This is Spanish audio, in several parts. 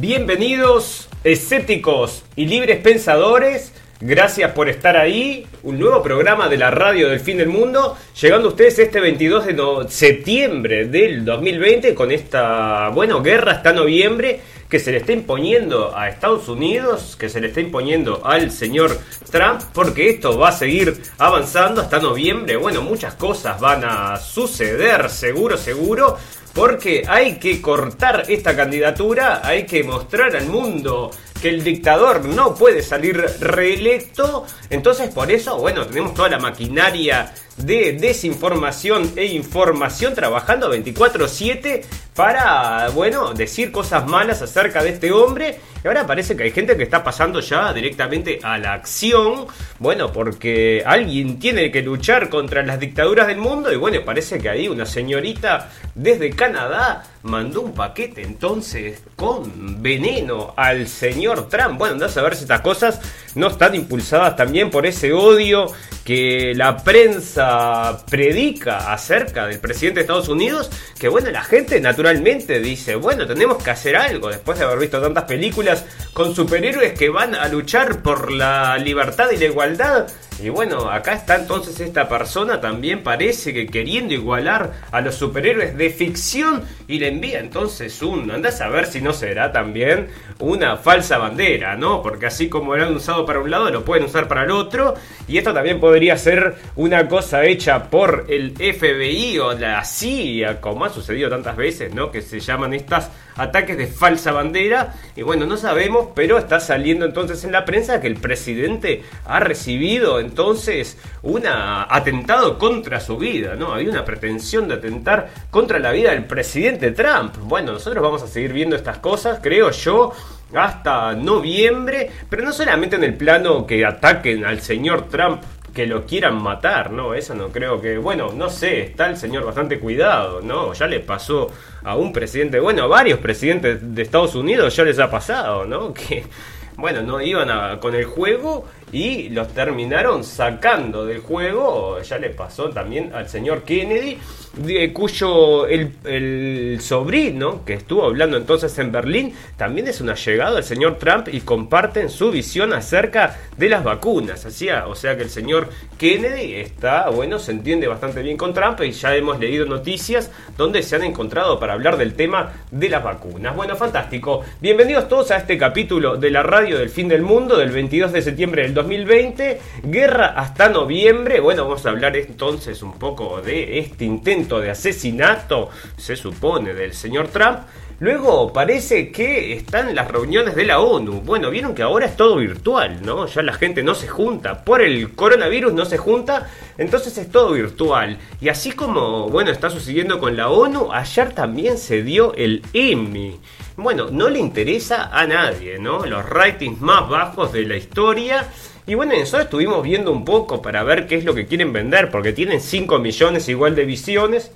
Bienvenidos, escépticos y libres pensadores. Gracias por estar ahí. Un nuevo programa de la radio del fin del mundo. Llegando a ustedes este 22 de septiembre del 2020 con esta, bueno, guerra hasta noviembre que se le está imponiendo a Estados Unidos, que se le está imponiendo al señor Trump, porque esto va a seguir avanzando hasta noviembre. Bueno, muchas cosas van a suceder, seguro, seguro porque hay que cortar esta candidatura, hay que mostrar al mundo que el dictador no puede salir reelecto. Entonces por eso, bueno, tenemos toda la maquinaria de desinformación e información trabajando 24/7 para, bueno, decir cosas malas acerca de este hombre. Y ahora parece que hay gente que está pasando ya directamente a la acción. Bueno, porque alguien tiene que luchar contra las dictaduras del mundo. Y bueno, parece que ahí una señorita desde Canadá mandó un paquete entonces con veneno al señor Trump. Bueno, andás a ver si estas cosas no están impulsadas también por ese odio que la prensa predica acerca del presidente de Estados Unidos, que bueno, la gente naturalmente dice, bueno, tenemos que hacer algo después de haber visto tantas películas con superhéroes que van a luchar por la libertad y la igualdad. Y bueno, acá está entonces esta persona también parece que queriendo igualar a los superhéroes de ficción y le envía entonces un, andás a ver si no será también una falsa bandera, ¿no? Porque así como lo han usado para un lado, lo pueden usar para el otro. Y esto también podría ser una cosa hecha por el FBI o la CIA, como ha sucedido tantas veces, ¿no? Que se llaman estas ataques de falsa bandera. Y bueno, no sabemos, pero está saliendo entonces en la prensa que el presidente ha recibido entonces un atentado contra su vida, ¿no? Había una pretensión de atentar contra la vida del presidente Trump. Bueno, nosotros vamos a seguir viendo estas cosas, creo yo hasta noviembre, pero no solamente en el plano que ataquen al señor Trump que lo quieran matar, ¿no? Eso no creo que, bueno, no sé, está el señor bastante cuidado, ¿no? Ya le pasó a un presidente, bueno, a varios presidentes de Estados Unidos ya les ha pasado, ¿no? Que, bueno, no iban a, con el juego y los terminaron sacando del juego, ya le pasó también al señor Kennedy cuyo el, sobrino que estuvo hablando entonces en Berlín también es un allegado del señor Trump y comparten su visión acerca de las vacunas. Así, o sea que el señor Kennedy está, bueno, se entiende bastante bien con Trump y ya hemos leído noticias donde se han encontrado para hablar del tema de las vacunas. Bueno, fantástico. Bienvenidos todos a este capítulo de la radio del fin del mundo del 22 de septiembre del 2020. Guerra hasta noviembre. Bueno, vamos a hablar entonces un poco de este intento de asesinato, se supone, del señor Trump. Luego parece que están las reuniones de la ONU. Bueno, vieron que ahora es todo virtual, ¿no? Ya la gente no se junta. Por el coronavirus no se junta, entonces es todo virtual. Y así como, bueno, está sucediendo con la ONU, ayer también se dio el Emmy. Bueno, no le interesa a nadie, ¿no? Los ratings más bajos de la historia. Y bueno, eso estuvimos viendo un poco para ver qué es lo que quieren vender, porque tienen 5 millones igual de visiones,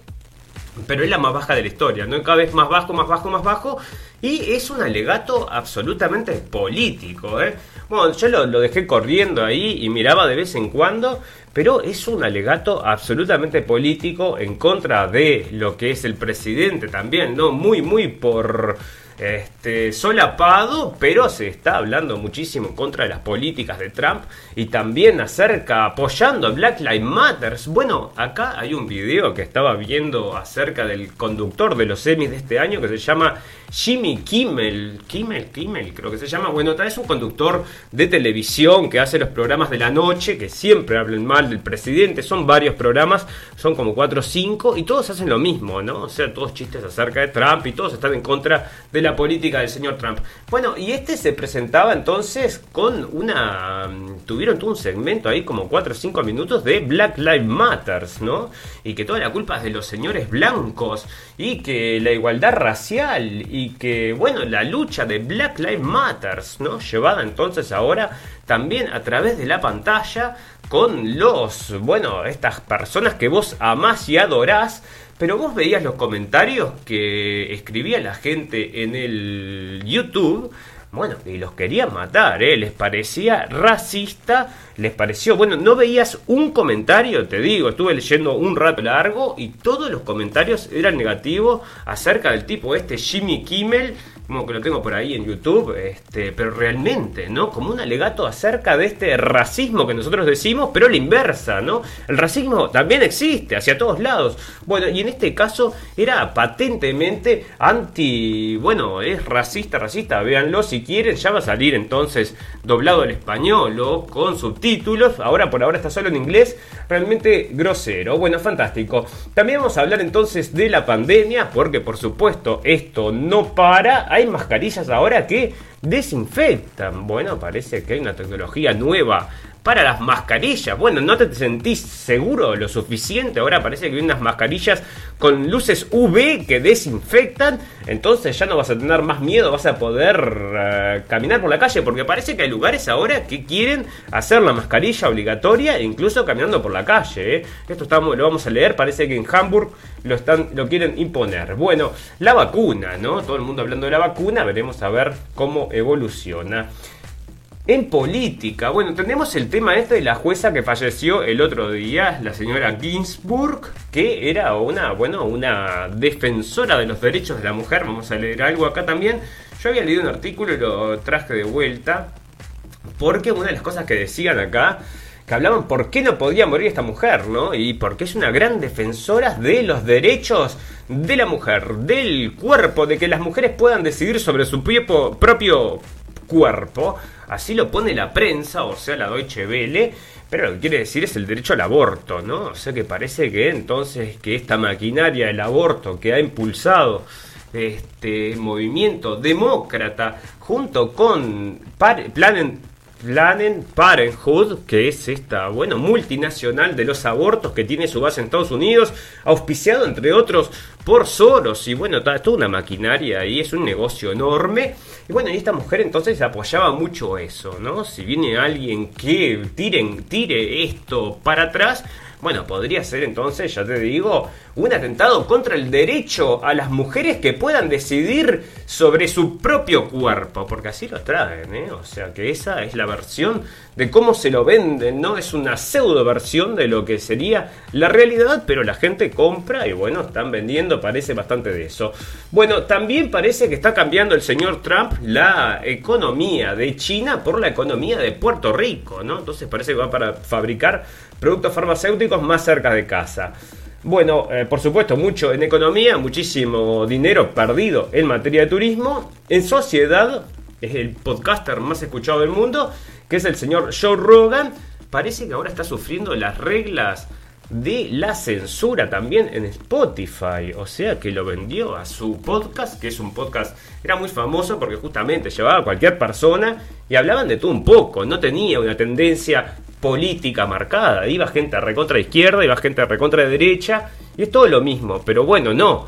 pero es la más baja de la historia, ¿no? Cada vez más bajo, más bajo, más bajo, y es un alegato absolutamente político, ¿eh? Bueno, yo lo dejé corriendo ahí y miraba de vez en cuando, pero es un alegato absolutamente político en contra de lo que es el presidente también, ¿no? Muy, muy por este, solapado, pero se está hablando muchísimo contra de las políticas de Trump y también acerca, apoyando a Black Lives Matter. Bueno, acá hay un video que estaba viendo acerca del conductor de los semis de este año que se llama Jimmy Kimmel. Kimmel, Kimmel, creo que se llama. Bueno, es un conductor de televisión que hace los programas de la noche, que siempre hablan mal del presidente. Son varios programas, son como 4 o 5, y todos hacen lo mismo, ¿no? O sea, todos chistes acerca de Trump y todos están en contra de la la política del señor Trump. Bueno, y este se presentaba entonces con una... Tuvieron todo un segmento ahí como 4 o 5 minutos de Black Lives Matters, ¿no? Y que toda la culpa es de los señores blancos y que la igualdad racial y que, bueno, la lucha de Black Lives Matters, ¿no? Llevada entonces ahora también a través de la pantalla con los, bueno, estas personas que vos amás y adorás, pero vos veías los comentarios que escribía la gente en el YouTube, bueno, y los querían matar, ¿eh? Les parecía racista, les pareció, bueno, no veías un comentario, te digo, estuve leyendo un rato largo y todos los comentarios eran negativos acerca del tipo este Jimmy Kimmel como que lo tengo por ahí en YouTube, este, pero realmente, ¿no? Como un alegato acerca de este racismo que nosotros decimos, pero la inversa, ¿no? El racismo también existe hacia todos lados. Bueno, y en este caso era patentemente anti, bueno, es racista, racista, véanlo si quieren, ya va a salir entonces doblado al español o con subtítulos, ahora por ahora está solo en inglés, realmente grosero. Bueno, fantástico. También vamos a hablar entonces de la pandemia, porque por supuesto esto no para hay mascarillas ahora que desinfectan. Bueno, parece que hay una tecnología nueva para las mascarillas. Bueno, no te sentís seguro lo suficiente. Ahora parece que hay unas mascarillas con luces UV que desinfectan. Entonces ya no vas a tener más miedo, vas a poder eh, caminar por la calle. Porque parece que hay lugares ahora que quieren hacer la mascarilla obligatoria, incluso caminando por la calle. ¿eh? Esto lo vamos a leer. Parece que en Hamburg lo, están, lo quieren imponer. Bueno, la vacuna, ¿no? Todo el mundo hablando de la vacuna. Veremos a ver cómo evoluciona. En política, bueno, tenemos el tema este de la jueza que falleció el otro día, la señora Ginsburg, que era una, bueno, una defensora de los derechos de la mujer. Vamos a leer algo acá también. Yo había leído un artículo y lo traje de vuelta, porque una de las cosas que decían acá que hablaban por qué no podía morir esta mujer, ¿no? Y porque es una gran defensora de los derechos de la mujer, del cuerpo, de que las mujeres puedan decidir sobre su propio cuerpo. Así lo pone la prensa, o sea, la Deutsche Welle. Pero lo que quiere decir es el derecho al aborto, ¿no? O sea que parece que entonces que esta maquinaria del aborto que ha impulsado este movimiento demócrata junto con Planen Planen Parenthood, que es esta, bueno, multinacional de los abortos que tiene su base en Estados Unidos, auspiciado entre otros por Soros, y bueno, toda una maquinaria y es un negocio enorme. Y bueno, y esta mujer entonces apoyaba mucho eso, ¿no? Si viene alguien que tire, tire esto para atrás, bueno, podría ser entonces, ya te digo, un atentado contra el derecho a las mujeres que puedan decidir sobre su propio cuerpo, porque así lo traen, ¿eh? O sea que esa es la versión de cómo se lo venden, ¿no? Es una pseudo versión de lo que sería la realidad, pero la gente compra y bueno, están vendiendo, parece bastante de eso. Bueno, también parece que está cambiando el señor Trump la economía de China por la economía de Puerto Rico, ¿no? Entonces parece que va para fabricar productos farmacéuticos más cerca de casa. Bueno, eh, por supuesto, mucho en economía, muchísimo dinero perdido en materia de turismo. En sociedad, es el podcaster más escuchado del mundo, que es el señor Joe Rogan. Parece que ahora está sufriendo las reglas de la censura también en Spotify. O sea que lo vendió a su podcast, que es un podcast, era muy famoso porque justamente llevaba a cualquier persona y hablaban de todo un poco. No tenía una tendencia política marcada. Iba gente recontra izquierda, iba gente recontra de derecha, y es todo lo mismo. Pero bueno, no.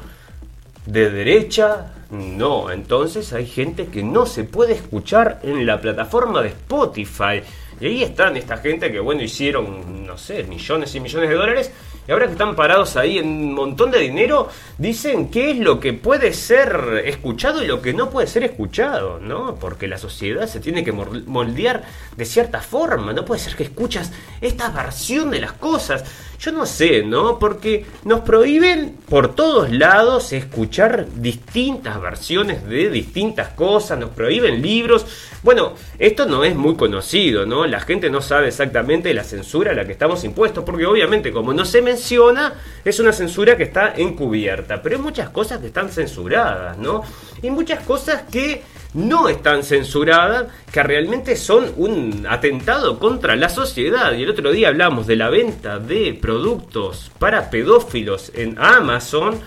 De derecha, no. Entonces hay gente que no se puede escuchar en la plataforma de Spotify. Y ahí están esta gente que, bueno, hicieron, no sé, millones y millones de dólares y ahora que están parados ahí en un montón de dinero, dicen qué es lo que puede ser escuchado y lo que no puede ser escuchado, ¿no? Porque la sociedad se tiene que moldear de cierta forma, no puede ser que escuchas esta versión de las cosas. Yo no sé, ¿no? Porque nos prohíben por todos lados escuchar distintas versiones de distintas cosas, nos prohíben libros. Bueno, esto no es muy conocido, ¿no? La gente no sabe exactamente la censura a la que estamos impuestos, porque obviamente como no se menciona, es una censura que está encubierta, pero hay muchas cosas que están censuradas, ¿no? Y muchas cosas que no están censuradas, que realmente son un atentado contra la sociedad. Y el otro día hablamos de la venta de productos para pedófilos en Amazon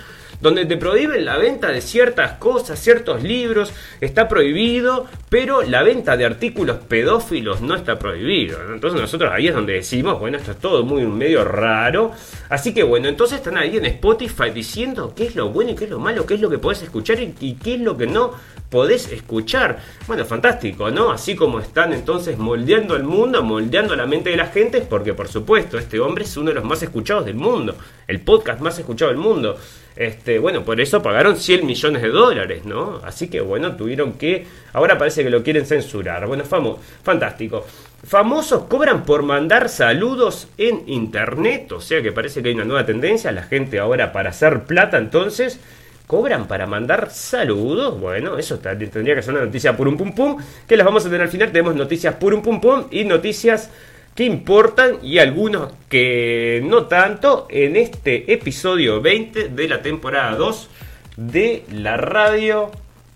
donde te prohíben la venta de ciertas cosas, ciertos libros, está prohibido, pero la venta de artículos pedófilos no está prohibido. Entonces nosotros ahí es donde decimos, bueno, esto es todo muy medio raro. Así que bueno, entonces están ahí en Spotify diciendo qué es lo bueno y qué es lo malo, qué es lo que podés escuchar y, qué es lo que no podés escuchar. Bueno, fantástico, ¿no? Así como están entonces moldeando el mundo, moldeando la mente de la gente, porque por supuesto, este hombre es uno de los más escuchados del mundo, el podcast más escuchado del mundo. Este, bueno, por eso pagaron 100 millones de dólares, ¿no? Así que bueno, tuvieron que. Ahora parece que lo quieren censurar. Bueno, famo, fantástico. Famosos cobran por mandar saludos en internet, o sea que parece que hay una nueva tendencia. La gente ahora para hacer plata, entonces cobran para mandar saludos. Bueno, eso tendría que ser una noticia purum pum pum, que las vamos a tener al final. Tenemos noticias purum pum pum y noticias que importan y algunos que no tanto en este episodio 20 de la temporada 2 de la radio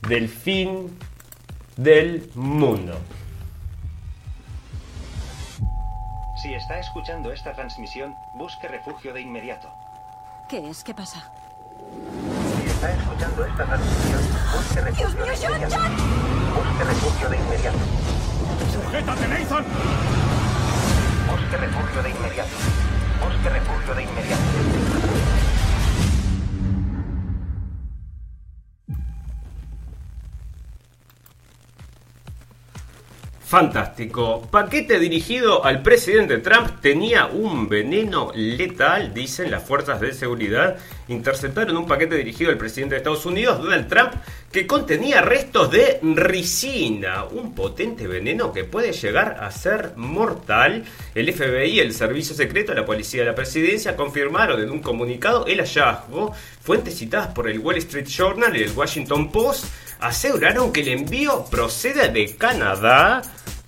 del fin del mundo. Si está escuchando esta transmisión, busque refugio de inmediato. ¿Qué es? ¿Qué pasa? Está escuchando esta transmisión, busque refugio Dios mío, de John, inmediato. John. Busque refugio de inmediato. ¡Sujétate, Nathan! Busque refugio de inmediato. Busque refugio de inmediato. Fantástico. Paquete dirigido al presidente Trump tenía un veneno letal, dicen las fuerzas de seguridad. Interceptaron un paquete dirigido al presidente de Estados Unidos, Donald Trump, que contenía restos de ricina, un potente veneno que puede llegar a ser mortal. El FBI, el Servicio Secreto, la Policía de la Presidencia confirmaron en un comunicado el hallazgo. Fuentes citadas por el Wall Street Journal y el Washington Post aseguraron que el envío procede de Canadá.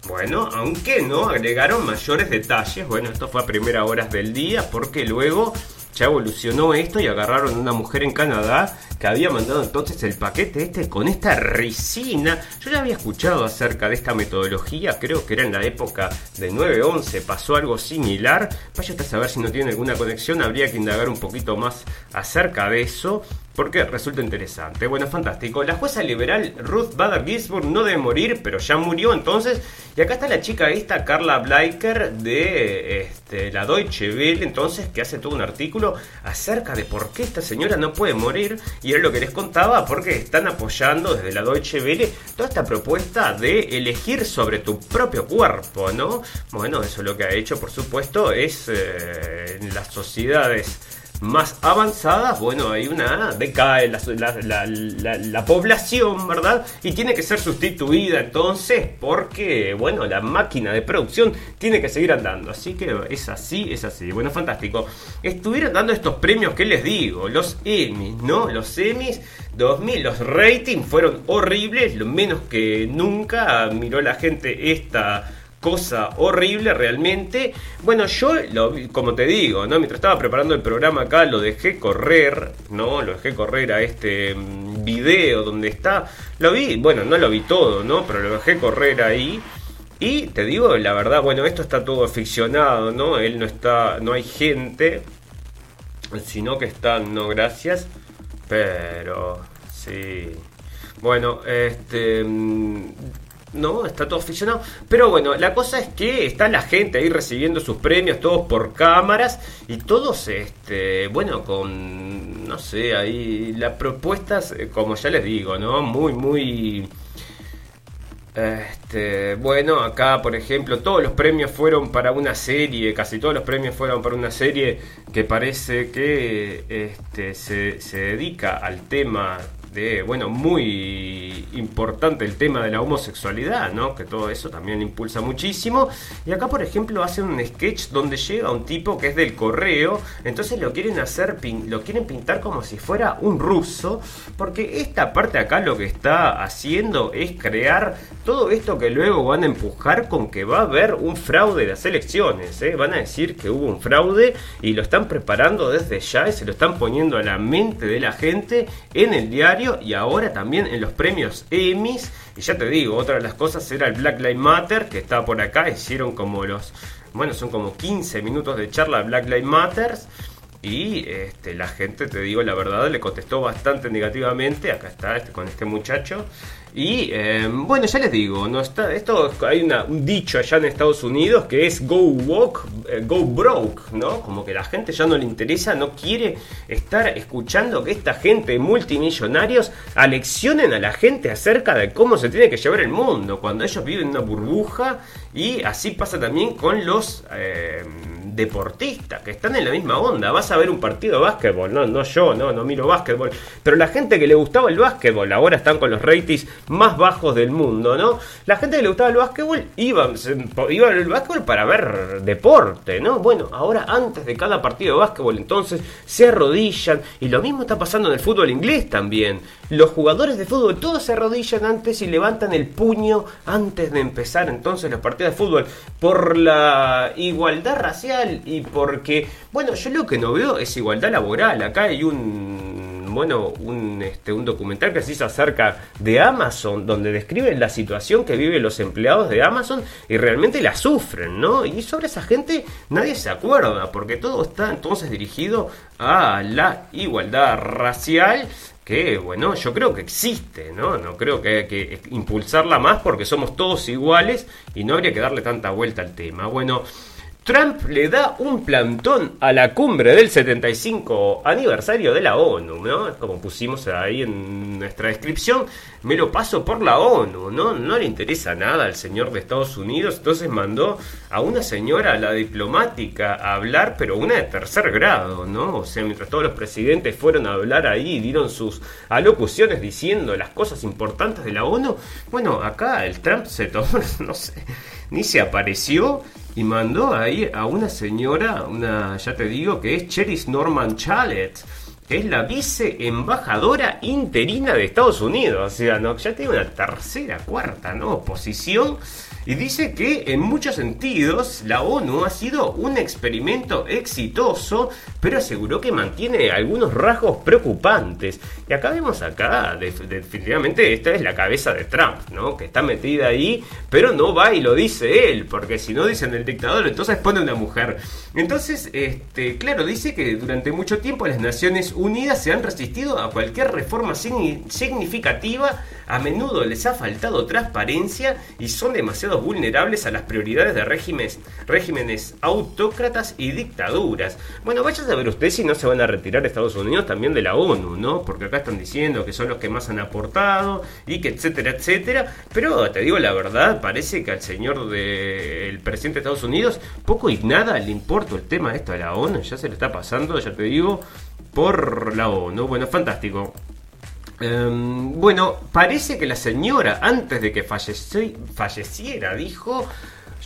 Bueno, aunque no agregaron mayores detalles. Bueno, esto fue a primeras horas del día porque luego ya evolucionó esto y agarraron a una mujer en Canadá que había mandado entonces el paquete este con esta ricina. Yo ya había escuchado acerca de esta metodología, creo que era en la época de 9-11, pasó algo similar. Vaya a saber si no tiene alguna conexión, habría que indagar un poquito más acerca de eso porque resulta interesante. Bueno, fantástico. La jueza liberal Ruth Bader Ginsburg no debe morir, pero ya murió entonces. Y acá está la chica esta, Carla Bleiker, de este, la Deutsche Welle, entonces, que hace todo un artículo acerca de por qué esta señora no puede morir. Era lo que les contaba, porque están apoyando desde la Deutsche Welle toda esta propuesta de elegir sobre tu propio cuerpo, ¿no? Bueno, eso lo que ha hecho, por supuesto, es eh, en las sociedades más avanzadas, bueno, hay una decae la, la, la, la, población, ¿verdad? Y tiene que ser sustituida entonces porque, bueno, la máquina de producción tiene que seguir andando. Así que es así, es así. Bueno, fantástico. Estuvieron dando estos premios que les digo, los Emmys, ¿no? Los Emmys 2000, los ratings fueron horribles, lo menos que nunca miró la gente esta cosa horrible realmente. Bueno, yo, lo, como te digo, ¿no? mientras estaba preparando el programa acá, lo dejé correr, ¿no? Lo dejé correr a este mm, video donde está. Lo vi, bueno, no lo vi todo, ¿no? Pero lo dejé correr ahí. Y te digo la verdad, bueno, esto está todo ficcionado, ¿no? Él no está, no hay gente, sino que están, no, gracias. Pero, sí. Bueno, este. No, está todo ficcionado. Pero bueno, la cosa es que está la gente ahí recibiendo sus premios, todos por cámaras y todos, este, bueno, con, no sé, ahí las propuestas, eh, como ya les digo, ¿no? Muy, muy... Este, bueno, acá por ejemplo todos los premios fueron para una serie, casi todos los premios fueron para una serie que parece que este, se, se dedica al tema de, bueno, muy importante el tema de la homosexualidad, ¿no? Que todo eso también impulsa muchísimo. Y acá, por ejemplo, hacen un sketch donde llega un tipo que es del correo, entonces lo quieren hacer, lo quieren pintar como si fuera un ruso, porque esta parte acá lo que está haciendo es crear todo esto que luego van a empujar con que va a haber un fraude de las elecciones, ¿eh? Van a decir que hubo un fraude y lo están preparando desde ya y se lo están poniendo a la mente de la gente en el diario y ahora también en los premios Emmys. Y ya te digo, otra de las cosas era el Black Lives Matter, que está por acá, hicieron como los, bueno, son como 15 minutos de charla Black Lives Matter. y este, la gente, te digo la verdad, le contestó bastante negativamente. Acá está este, con este muchacho. Y eh, bueno, ya les digo, no está, esto hay una, un dicho allá en Estados Unidos que es go walk, eh, go broke, ¿no? Como que la gente ya no le interesa, no quiere estar escuchando que esta gente multimillonarios aleccionen a la gente acerca de cómo se tiene que llevar el mundo, cuando ellos viven en una burbuja y así pasa también con los eh, deportistas que están en la misma onda. Vas a ver un partido de básquetbol, no, no yo, no, no miro básquetbol, pero la gente que le gustaba el básquetbol ahora están con los ratings más bajos del mundo, ¿no? La gente que le gustaba el básquetbol iba, iba al básquetbol para ver deporte, ¿no? Bueno, ahora antes de cada partido de básquetbol entonces se arrodillan y lo mismo está pasando en el fútbol inglés también. Los jugadores de fútbol todos se arrodillan antes y levantan el puño antes de empezar entonces los partidos de fútbol por la igualdad racial y porque, bueno, yo lo que no veo es igualdad laboral. Acá hay un bueno, un, este, un documental que se hizo acerca de Amazon, donde describen la situación que viven los empleados de Amazon y realmente la sufren, ¿no? Y sobre esa gente nadie se acuerda, porque todo está entonces dirigido a la igualdad racial que, bueno, yo creo que existe, ¿no? No creo que hay que impulsarla más porque somos todos iguales y no habría que darle tanta vuelta al tema. Bueno, Trump le da un plantón a la cumbre del 75 aniversario de la ONU, ¿no? Como pusimos ahí en nuestra descripción, me lo paso por la ONU, ¿no? No le interesa nada al señor de Estados Unidos, entonces mandó a una señora, la diplomática, a hablar, pero una de tercer grado, ¿no? O sea, mientras todos los presidentes fueron a hablar ahí y dieron sus alocuciones diciendo las cosas importantes de la ONU, bueno, acá el Trump se tomó, no sé, ni se apareció y mandó ahí a una señora, una, ya te digo, que es Cheris Norman Chalet, que es la vice embajadora interina de Estados Unidos. O sea, ¿no? ya tiene una tercera, cuarta, ¿no? Posición y dice que en muchos sentidos la ONU ha sido un experimento exitoso, pero aseguró que mantiene algunos rasgos preocupantes. Y acá vemos acá, definitivamente esta es la cabeza de Trump, ¿no? Que está metida ahí, pero no va y lo dice él, porque si no dicen el dictador, entonces pone una mujer. Entonces, este, claro, dice que durante mucho tiempo las Naciones Unidas se han resistido a cualquier reforma significativa, a menudo les ha faltado transparencia y son demasiado vulnerables a las prioridades de regímenes, regímenes autócratas y dictaduras. Bueno, vaya a ver usted si no se van a retirar Estados Unidos también de la ONU, ¿no? Porque acá están diciendo que son los que más han aportado y que etcétera, etcétera. Pero te digo la verdad, parece que al señor del presidente de Estados Unidos poco y nada le importa el tema de esto a la ONU, ya se le está pasando, ya te digo, por la ONU. Bueno, fantástico. Em, bueno, parece que la señora, antes de que falleciera, dijo,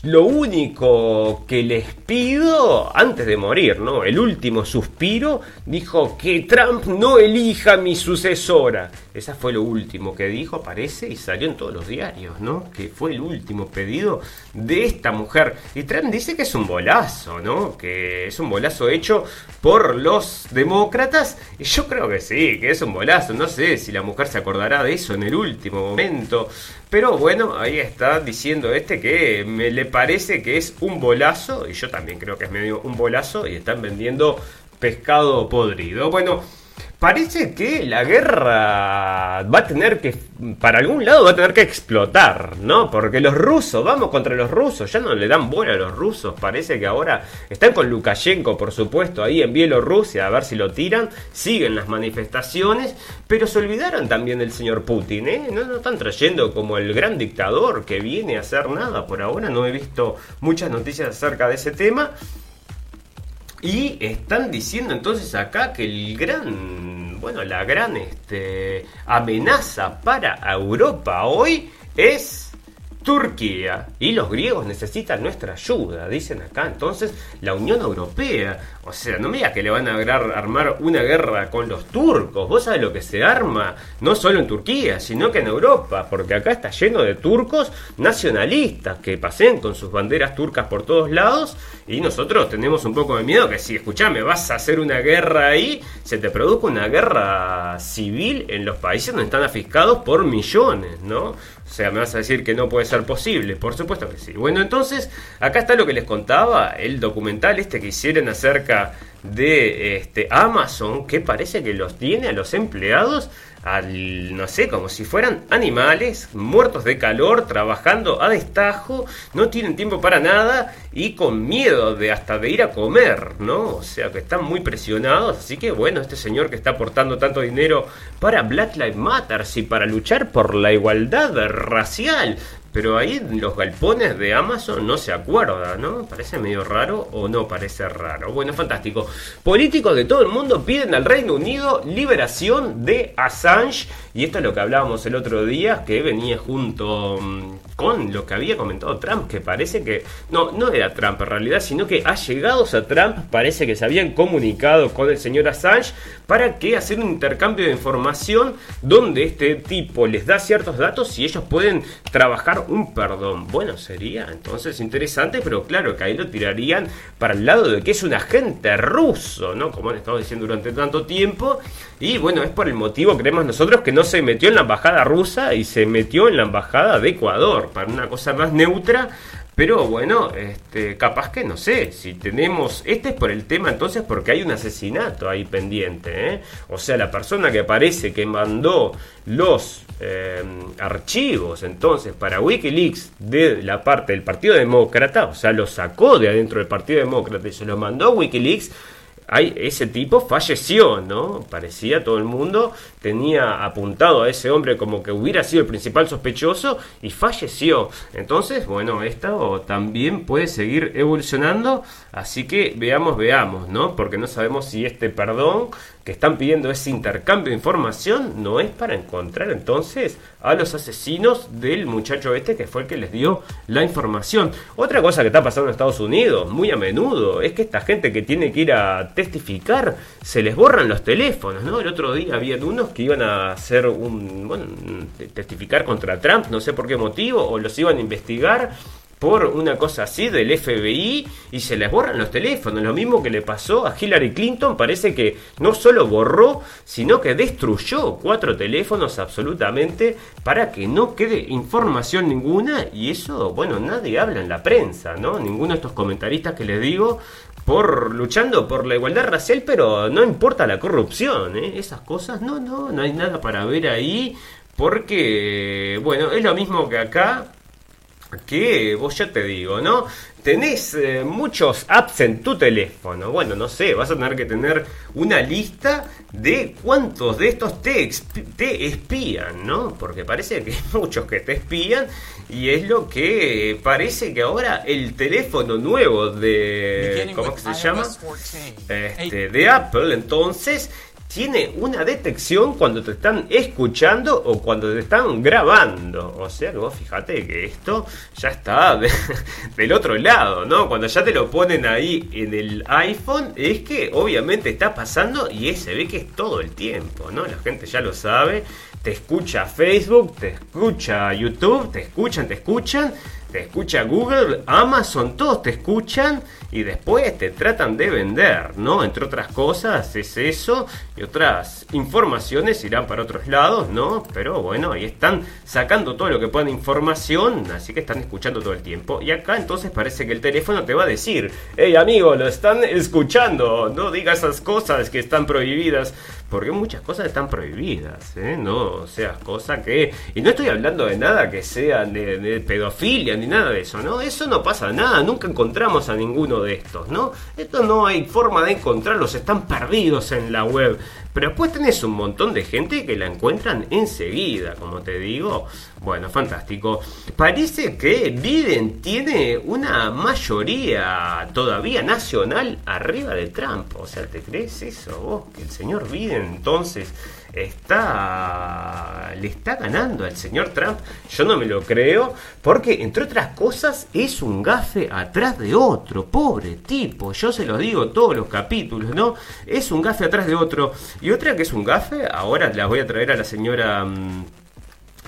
lo único que les pido antes de morir, ¿no? El último suspiro dijo que Trump no elija mi sucesora. Esa fue lo último que dijo, parece, y salió en todos los diarios, ¿no? Que fue el último pedido de esta mujer. Y Trump dice que es un bolazo, ¿no? Que es un bolazo hecho por los demócratas. Y yo creo que sí, que es un bolazo. No sé si la mujer se acordará de eso en el último momento. Pero bueno, ahí está diciendo este que me le parece que es un bolazo, y yo también creo que es medio un bolazo, y están vendiendo pescado podrido. Bueno, parece que la guerra va a tener que, para algún lado va a tener que explotar, ¿no? Porque los rusos, vamos contra los rusos, ya no le dan bola a los rusos, parece que ahora están con Lukashenko, por supuesto, ahí en Bielorrusia, a ver si lo tiran, siguen las manifestaciones, pero se olvidaron también del señor Putin, ¿eh? No lo están trayendo como el gran dictador que viene a hacer nada, por ahora no he visto muchas noticias acerca de ese tema. Y están diciendo entonces acá que el gran, bueno, la gran este, amenaza para Europa hoy es Turquía y los griegos necesitan nuestra ayuda, dicen acá. Entonces, la Unión Europea, o sea, no me que le van a armar una guerra con los turcos. Vos sabés lo que se arma, no solo en Turquía, sino que en Europa, porque acá está lleno de turcos nacionalistas que pasen con sus banderas turcas por todos lados. Y nosotros tenemos un poco de miedo que si, escuchame, vas a hacer una guerra ahí, se te produzca una guerra civil en los países donde están afiscados por millones, ¿no? O sea, me vas a decir que no puede ser posible. Por supuesto que sí. Bueno, entonces, acá está lo que les contaba, el documental este que hicieron acerca de este, Amazon, que parece que los tiene a los empleados al, no sé, como si fueran animales muertos de calor, trabajando a destajo, no tienen tiempo para nada y con miedo de hasta de ir a comer, ¿no? O sea que están muy presionados, así que bueno, este señor que está aportando tanto dinero para Black Lives Matter y para luchar por la igualdad racial, pero ahí los galpones de Amazon no se acuerda, ¿no? Parece medio raro o no parece raro. Bueno, fantástico. Políticos de todo el mundo piden al Reino Unido liberación de Assange. Y esto es lo que hablábamos el otro día, que venía junto mm, con lo que había comentado Trump, que parece que... No, no era Trump en realidad, sino que allegados a Trump parece que se habían comunicado con el señor Assange para que hacer un intercambio de información donde este tipo les da ciertos datos y ellos pueden trabajar un perdón. Bueno, sería entonces interesante, pero claro que ahí lo tirarían para el lado de que es un agente ruso, ¿no? Como han estado diciendo durante tanto tiempo. Y bueno, es por el motivo, creemos nosotros, que no se metió en la embajada rusa y se metió en la embajada de Ecuador, para una cosa más neutra pero bueno, este, capaz que no sé, si tenemos, este es por el tema entonces porque hay un asesinato ahí pendiente, ¿eh? o sea, la persona que parece que mandó los eh, archivos entonces para Wikileaks de la parte del Partido Demócrata, o sea, lo sacó de adentro del Partido Demócrata y se lo mandó a Wikileaks, ese tipo falleció, ¿no? Parecía todo el mundo tenía apuntado a ese hombre como que hubiera sido el principal sospechoso y falleció. Entonces, bueno, esto también puede seguir evolucionando, así que veamos, veamos, ¿no? Porque no sabemos si este perdón que están pidiendo ese intercambio de información no es para encontrar entonces a los asesinos del muchacho este que fue el que les dio la información. Otra cosa que está pasando en Estados Unidos muy a menudo es que esta gente que tiene que ir a testificar se les borran los teléfonos, ¿no? El otro día había unos que iban a hacer un, bueno, testificar contra Trump, no sé por qué motivo, o los iban a investigar por una cosa así del FBI y se les borran los teléfonos. Lo mismo que le pasó a Hillary Clinton, parece que no solo borró, sino que destruyó cuatro teléfonos absolutamente para que no quede información ninguna y eso, bueno, nadie habla en la prensa, ¿no? Ninguno de estos comentaristas que les digo por luchando por la igualdad racial, pero no importa la corrupción, ¿eh? esas cosas, no, no, no hay nada para ver ahí, porque, bueno, es lo mismo que acá, que vos ya te digo, ¿no? Tenés eh, muchos apps en tu teléfono. Bueno, no sé, vas a tener que tener una lista de cuántos de estos te, te espían, ¿no? Porque parece que hay muchos que te espían y es lo que parece que ahora el teléfono nuevo de... ¿Cómo se llama? Este, de Apple, entonces tiene una detección cuando te están escuchando o cuando te están grabando. O sea que vos fíjate que esto ya está del otro lado, ¿no? Cuando ya te lo ponen ahí en el iPhone, es que obviamente está pasando y se ve que es todo el tiempo, ¿no? La gente ya lo sabe. Te escucha Facebook, te escucha YouTube, te escuchan, te escuchan te escucha Google, Amazon, todos te escuchan y después te tratan de vender, ¿no? Entre otras cosas es eso y otras informaciones irán para otros lados, ¿no? Pero bueno, ahí están sacando todo lo que puedan información, así que están escuchando todo el tiempo. Y acá entonces parece que el teléfono te va a decir, hey amigo, lo están escuchando, no digas esas cosas que están prohibidas porque muchas cosas están prohibidas, ¿eh? No, o sea, cosas que... Y no estoy hablando de nada que sea de, pedofilia ni nada de eso, ¿no? Eso no pasa nada, nunca encontramos a ninguno de estos, ¿no? Esto no hay forma de encontrarlos, están perdidos en la web. Pero después tenés un montón de gente que la encuentran enseguida, como te digo. Bueno, fantástico. Parece que Biden tiene una mayoría todavía nacional arriba de Trump. O sea, ¿te crees eso vos? Que el señor Biden entonces está le está ganando al señor Trump. Yo no me lo creo, porque entre otras cosas es un gafe atrás de otro, pobre tipo. Yo se lo digo todos los capítulos, ¿no? Es un gafe atrás de otro. Y otra que es un gafe, ahora la voy a traer a la señora mm,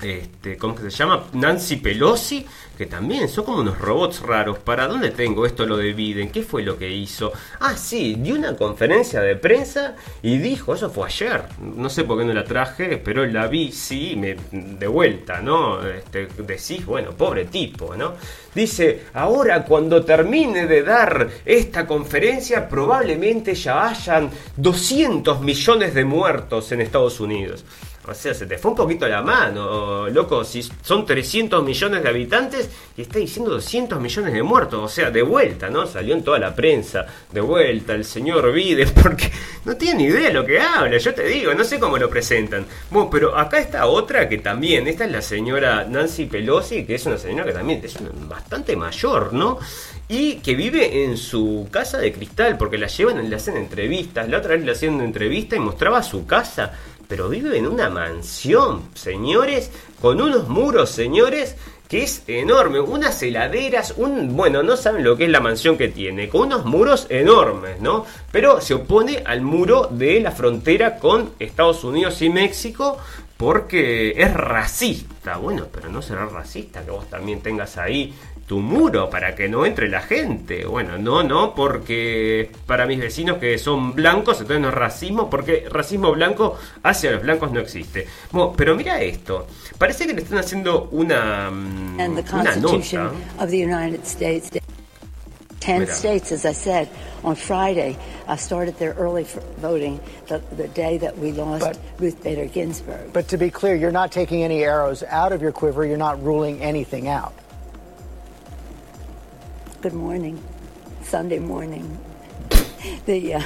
este, ¿cómo que se llama? Nancy Pelosi, que también son como unos robots raros. ¿Para dónde tengo esto lo de Biden? ¿Qué fue lo que hizo? Ah, sí, dio una conferencia de prensa y dijo, eso fue ayer, no sé por qué no la traje, pero la vi, sí, de vuelta, ¿no? Este, decís, bueno, pobre tipo, ¿no? Dice, ahora cuando termine de dar esta conferencia, probablemente ya hayan 200 millones de muertos en Estados Unidos. O sea, se te fue un poquito la mano, loco. Si son 300 millones de habitantes y está diciendo 200 millones de muertos. O sea, de vuelta, ¿no? Salió en toda la prensa. De vuelta el señor Biden, porque no tiene ni idea de lo que habla. Yo te digo, no sé cómo lo presentan. Bueno, pero acá está otra que también. Esta es la señora Nancy Pelosi, que es una señora que también es bastante mayor, ¿no? y que vive en su casa de cristal, porque la llevan y le hacen entrevistas. La otra vez le hacían una entrevista y mostraba su casa pero vive en una mansión, señores, con unos muros, señores, que es enorme, unas heladeras, un, bueno, no saben lo que es la mansión que tiene, con unos muros enormes, ¿no? Pero se opone al muro de la frontera con Estados Unidos y México porque es racista. Bueno, pero no será racista que vos también tengas ahí tu muro para que no entre la gente. Bueno, no, no, porque para mis vecinos que son blancos, entonces no es racismo, porque racismo blanco hacia los blancos no existe. Bueno, pero mira esto, parece que le están haciendo una, mm, And the una Constitution nota. of the United States. Ten Mira. states, as I said, on Friday, I started their early voting the, the day that we lost But- Ruth Bader Ginsburg. But to be clear, you're not taking any arrows out of your quiver. You're not ruling anything out. Good morning, Sunday morning. The, uh,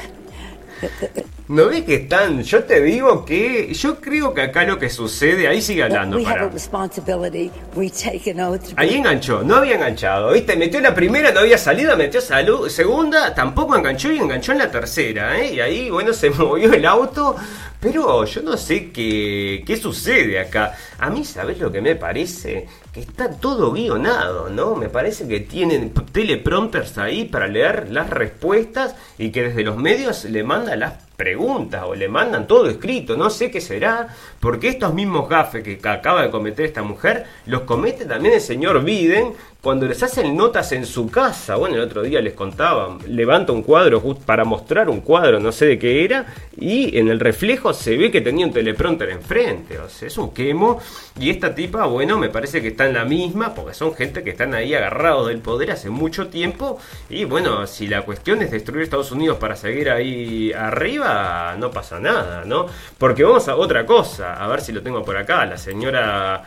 ¿No ves que están? Yo te digo que yo creo que acá lo que sucede, ahí sigue hablando, para. Ahí enganchó, no había enganchado, ¿viste? Metió la primera, no había salido, metió salud, segunda, tampoco enganchó y enganchó en la tercera, ¿eh? Y ahí, bueno, se movió el auto, pero yo no sé qué, qué sucede acá. A mí, ¿sabes lo que me parece? Que está todo guionado, ¿no? Me parece que tienen teleprompters ahí para leer las respuestas y que desde los medios le mandan las preguntas o le mandan todo escrito, no sé qué será, porque estos mismos gafes que acaba de cometer esta mujer, los comete también el señor Biden cuando les hacen notas en su casa. Bueno, el otro día les contaba, levanta un cuadro para mostrar un cuadro, no sé de qué era, y en el reflejo se ve que tenía un teleprompter enfrente, o sea, es un quemo, y esta tipa, bueno, me parece que está en la misma, porque son gente que están ahí agarrados del poder hace mucho tiempo, y bueno, si la cuestión es destruir Estados Unidos para seguir ahí arriba, no pasa nada, ¿no? Porque vamos a otra cosa, a ver si lo tengo por acá, la señora...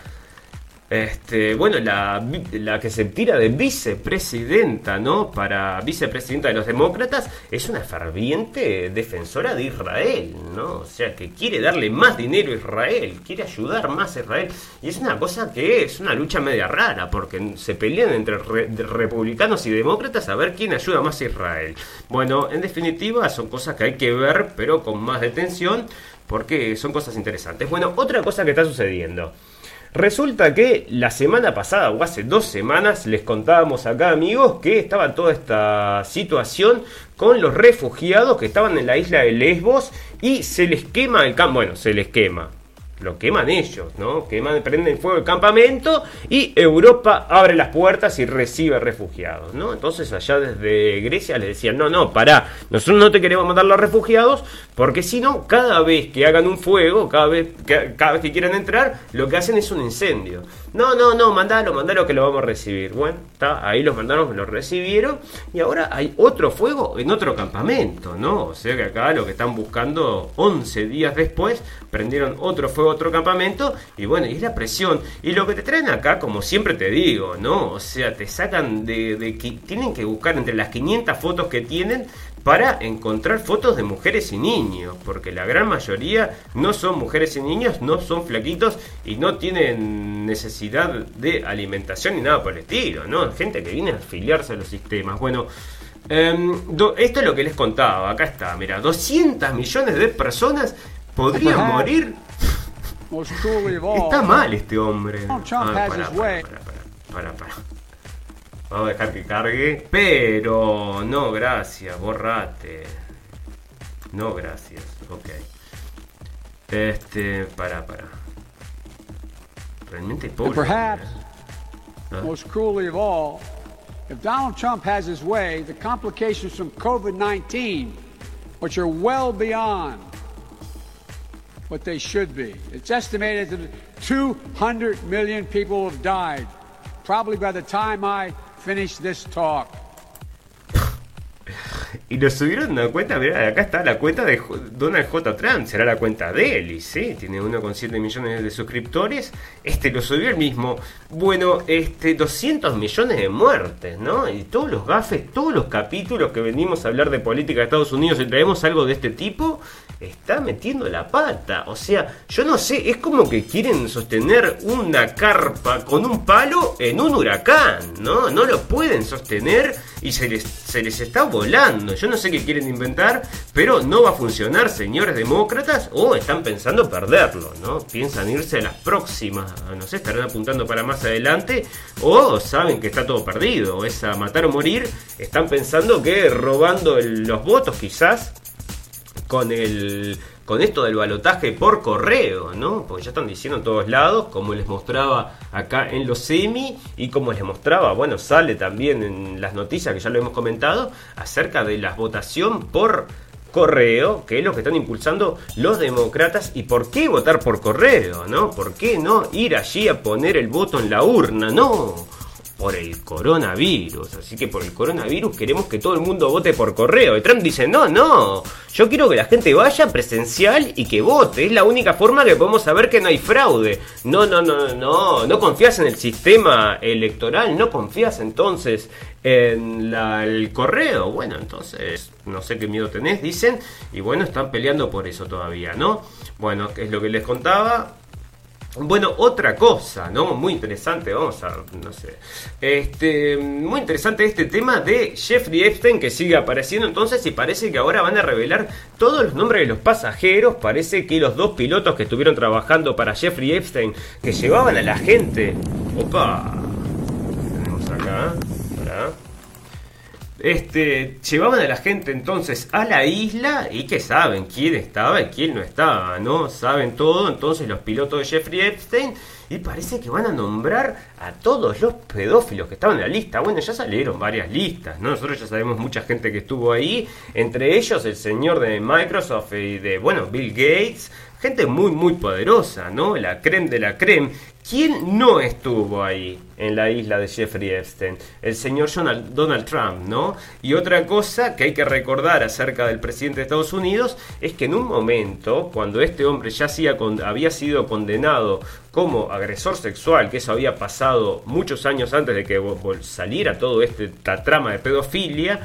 Este, bueno, la, que se tira de vicepresidenta, ¿no? Para vicepresidenta de los demócratas, es una ferviente defensora de Israel, ¿no? O sea, que quiere darle más dinero a Israel, quiere ayudar más a Israel. Y es una cosa que es una lucha media rara, porque se pelean entre republicanos y demócratas a ver quién ayuda más a Israel. Bueno, en definitiva, son cosas que hay que ver, pero con más detención, porque son cosas interesantes. Bueno, otra cosa que está sucediendo. Resulta que la semana pasada, o hace dos semanas, les contábamos acá, amigos, que estaba toda esta situación con los refugiados que estaban en la isla de Lesbos y se les quema el campo. Bueno, se les quema. Lo queman ellos, ¿no? Queman, prenden fuego el campamento y Europa abre las puertas y recibe refugiados, ¿no? Entonces allá desde Grecia les decían, no, no, pará, nosotros no te queremos mandar los refugiados porque si no, cada vez que hagan un fuego, cada vez cada vez que quieran entrar, lo que hacen es un incendio. No, no, no, mandalo, mandalo que lo vamos a recibir. Bueno, está, ahí los mandaron, los recibieron y ahora hay otro fuego en otro campamento, ¿no? O sea que acá lo que están buscando 11 días después, prendieron otro fuego, otro campamento y bueno, y es la presión. Y lo que te traen acá, como siempre te digo, ¿no? O sea, te sacan de, de que tienen que buscar entre las 500 fotos que tienen para encontrar fotos de mujeres y niños, porque la gran mayoría no son mujeres y niños, no son flaquitos y no tienen necesidad de alimentación ni nada por el estilo, ¿no? Gente que viene a afiliarse a los sistemas. Bueno, em, do- esto es lo que les contaba, acá está, mira, 200 millones de personas podrían morir. Está mal este hombre. Ah, pará, his pará, way. Vamos a dejar que cargue. Pero no, gracias, borrate. No, gracias. Ok. Este, para, para. Realmente pobre. perhaps, Huh? most cruelly of all, if Donald Trump has his way, the complications from COVID 19, which are well beyond what they should be, it's estimated that 200 million people have died, probably by the time I finish this talk. Y lo subieron una cuenta, mirá, acá está la cuenta de Donald J. Trump, será la cuenta de él, y sí, tiene 1,7 millones de suscriptores. Este lo subió él mismo. Bueno, este 200 millones de muertes, ¿no? Y todos los gafes, todos los capítulos que venimos a hablar de política de Estados Unidos y traemos algo de este tipo, está metiendo la pata. O sea, yo no sé, es como que quieren sostener una carpa con un palo en un huracán, ¿no? No lo pueden sostener y se les, se les está volando. Yo no sé qué quieren inventar, pero no va a funcionar, señores demócratas, o están pensando perderlo, ¿no? Piensan irse a las próximas, no sé, estarán apuntando para más adelante, o saben que está todo perdido, o es a matar o morir, están pensando que robando el- los votos quizás con el con esto del balotaje por correo, ¿no? Porque ya están diciendo en todos lados, como les mostraba acá en los semi y como les mostraba, bueno, sale también en las noticias que ya lo hemos comentado, acerca de la votación por correo, que es lo que están impulsando los demócratas y por qué votar por correo, ¿no? ¿Por qué no ir allí a poner el voto en la urna? No, por el coronavirus. Así que por el coronavirus queremos que todo el mundo vote por correo. Y Trump dice, no, no, yo quiero que la gente vaya presencial y que vote. Es la única forma que podemos saber que no hay fraude. No, no, no, no, no, confías en el sistema electoral, no confías entonces en el correo. Bueno, entonces, no sé qué miedo tenés, dicen. Y bueno, están peleando por eso todavía, ¿no? Bueno, es lo que les contaba. Bueno, otra cosa, ¿no? Muy interesante, vamos a, no sé. Este, muy interesante este tema de Jeffrey Epstein que sigue apareciendo entonces y parece que ahora van a revelar todos los nombres de los pasajeros. Parece que los dos pilotos que estuvieron trabajando para Jeffrey Epstein, que llevaban a la gente. Opa, tenemos acá. Este, llevaban a la gente entonces a la isla y que saben quién estaba y quién no estaba, ¿no? Saben todo, entonces los pilotos de Jeffrey Epstein y parece que van a nombrar a todos los pedófilos que estaban en la lista. Bueno, ya salieron varias listas, ¿no? Nosotros ya sabemos mucha gente que estuvo ahí, entre ellos el señor de Microsoft y de, bueno, Bill Gates, gente muy, muy poderosa, ¿no? La creme de la creme. ¿Quién no estuvo ahí en la isla de Jeffrey Epstein? El señor Donald, Trump, ¿no? Y otra cosa que hay que recordar acerca del presidente de Estados Unidos es que en un momento, cuando este hombre ya había sido condenado como agresor sexual, que eso había pasado muchos años antes de que saliera todo este esta trama de pedofilia,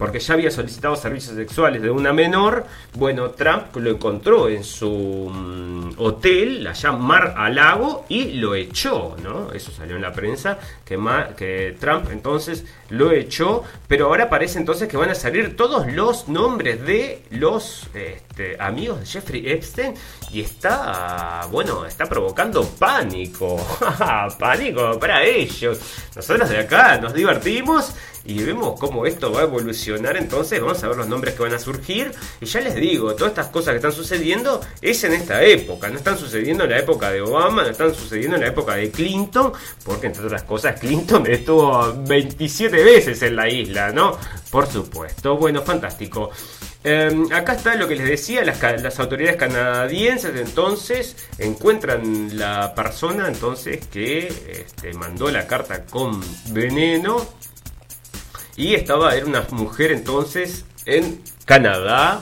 porque ya había solicitado servicios sexuales de una menor, bueno, Trump lo encontró en su mm, hotel, allá Mar a Lago, y lo echó, ¿no? Eso salió en la prensa, que, Trump entonces lo echó, pero ahora parece entonces que van a salir todos los nombres de los este, amigos de Jeffrey Epstein, y está, bueno, está provocando pánico, pánico para ellos. Nosotros de acá nos divertimos y vemos cómo esto va a evolucionar entonces, vamos a ver los nombres que van a surgir y ya les digo, todas estas cosas que están sucediendo es en esta época, no están sucediendo en la época de Obama, no están sucediendo en la época de Clinton, porque entre otras cosas Clinton estuvo 27 veces en la isla, ¿no? Por supuesto, bueno, fantástico. Eh, acá está lo que les decía, las autoridades canadienses entonces encuentran la persona entonces que este, mandó la carta con veneno y estaba, era una mujer entonces en Canadá.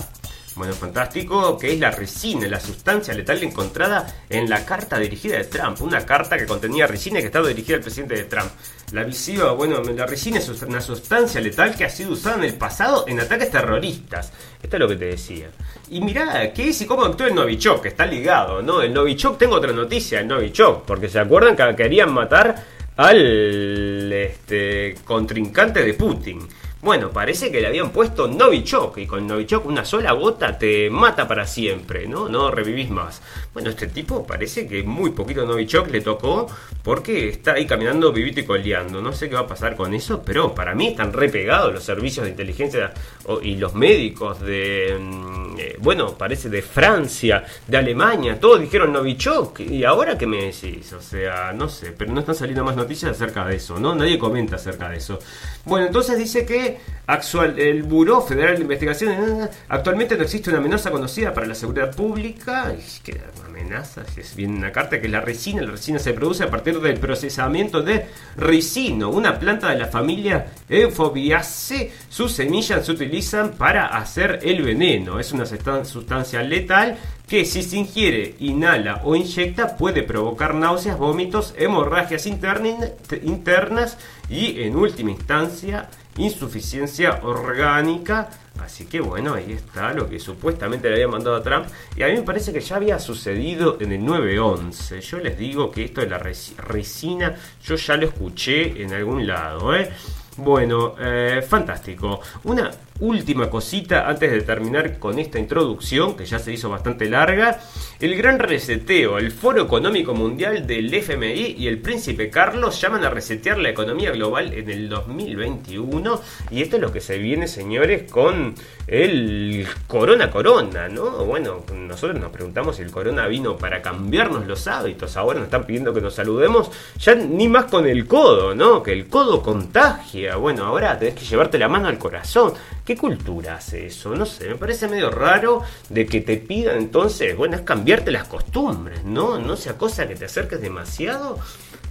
Bueno, fantástico, que es la resina, la sustancia letal encontrada en la carta dirigida de Trump. Una carta que contenía resina y que estaba dirigida al presidente de Trump. La visiva, bueno, la resina es una sustancia letal que ha sido usada en el pasado en ataques terroristas. Esto es lo que te decía. Y mirá, ¿qué es y cómo actúa el Novichok? Que está ligado, ¿no? El Novichok, tengo otra noticia, el Novichok, porque se acuerdan que querían matar al este, contrincante de Putin. Bueno, parece que le habían puesto Novichok y con Novichok una sola gota te mata para siempre, ¿no? No revivís más. Bueno, este tipo parece que muy poquito Novichok le tocó porque está ahí caminando vivito y coleando. No sé qué va a pasar con eso, pero para mí están repegados los servicios de inteligencia y los médicos de, mm, eh, bueno, parece de Francia, de Alemania, todos dijeron Novichok y ahora qué me decís, o sea, no sé, pero no están saliendo más noticias acerca de eso, ¿no? Nadie comenta acerca de eso. Bueno, entonces dice que actual, el Buró Federal de Investigación eh, actualmente no existe una amenaza conocida para la seguridad pública. ¿Qué amenaza? Es bien una carta que es la resina. La resina se produce a partir del procesamiento de ricino, una planta de la familia Euphobiaceae. Sus semillas se utilizan para hacer el veneno. Es una sustancia letal que si se ingiere, inhala o inyecta puede provocar náuseas, vómitos, hemorragias internas y en última instancia insuficiencia orgánica. Así que bueno, ahí está lo que supuestamente le había mandado a Trump. Y a mí me parece que ya había sucedido en el 9-11. Yo les digo que esto de la resina, yo ya lo escuché en algún lado. ¿eh? Bueno, eh, fantástico. Una última cosita antes de terminar con esta introducción, que ya se hizo bastante larga. El gran reseteo, el Foro Económico Mundial del FMI y el Príncipe Carlos llaman a resetear la economía global en el 2021. Y esto es lo que se viene, señores, con el Corona Corona, ¿no? Bueno, nosotros nos preguntamos si el Corona vino para cambiarnos los hábitos. Ahora nos están pidiendo que nos saludemos ya ni más con el codo, ¿no? Que el codo contagia. Bueno, ahora tenés que llevarte la mano al corazón. ¿Qué cultura hace eso? No sé, me parece medio raro de que te pidan entonces, bueno, es cambiarte las costumbres, ¿no? No sea cosa que te acerques demasiado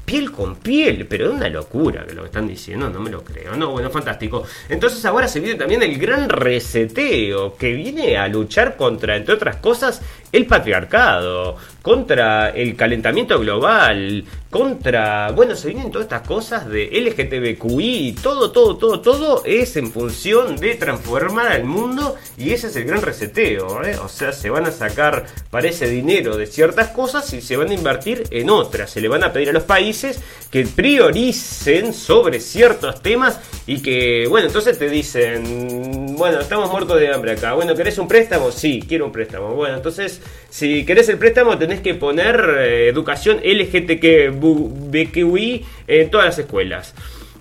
piel con piel, pero es una locura que lo que están diciendo, no me lo creo. No, bueno, fantástico. Entonces ahora se viene también el gran reseteo, que viene a luchar contra, entre otras cosas, el patriarcado, contra el calentamiento global, contra, bueno, se vienen todas estas cosas de LGTBQI, todo, todo, todo, todo es en función de transformar al mundo y ese es el gran reseteo, ¿eh? o sea, se van a sacar, parece, dinero de ciertas cosas y se van a invertir en otras, se le van a pedir a los países que prioricen sobre ciertos temas y que, bueno, entonces te dicen, bueno, estamos muertos de hambre acá, bueno, ¿querés un préstamo? Sí, quiero un préstamo, bueno, entonces, si querés el préstamo tenés que poner eh, educación LGTBQI en todas las escuelas.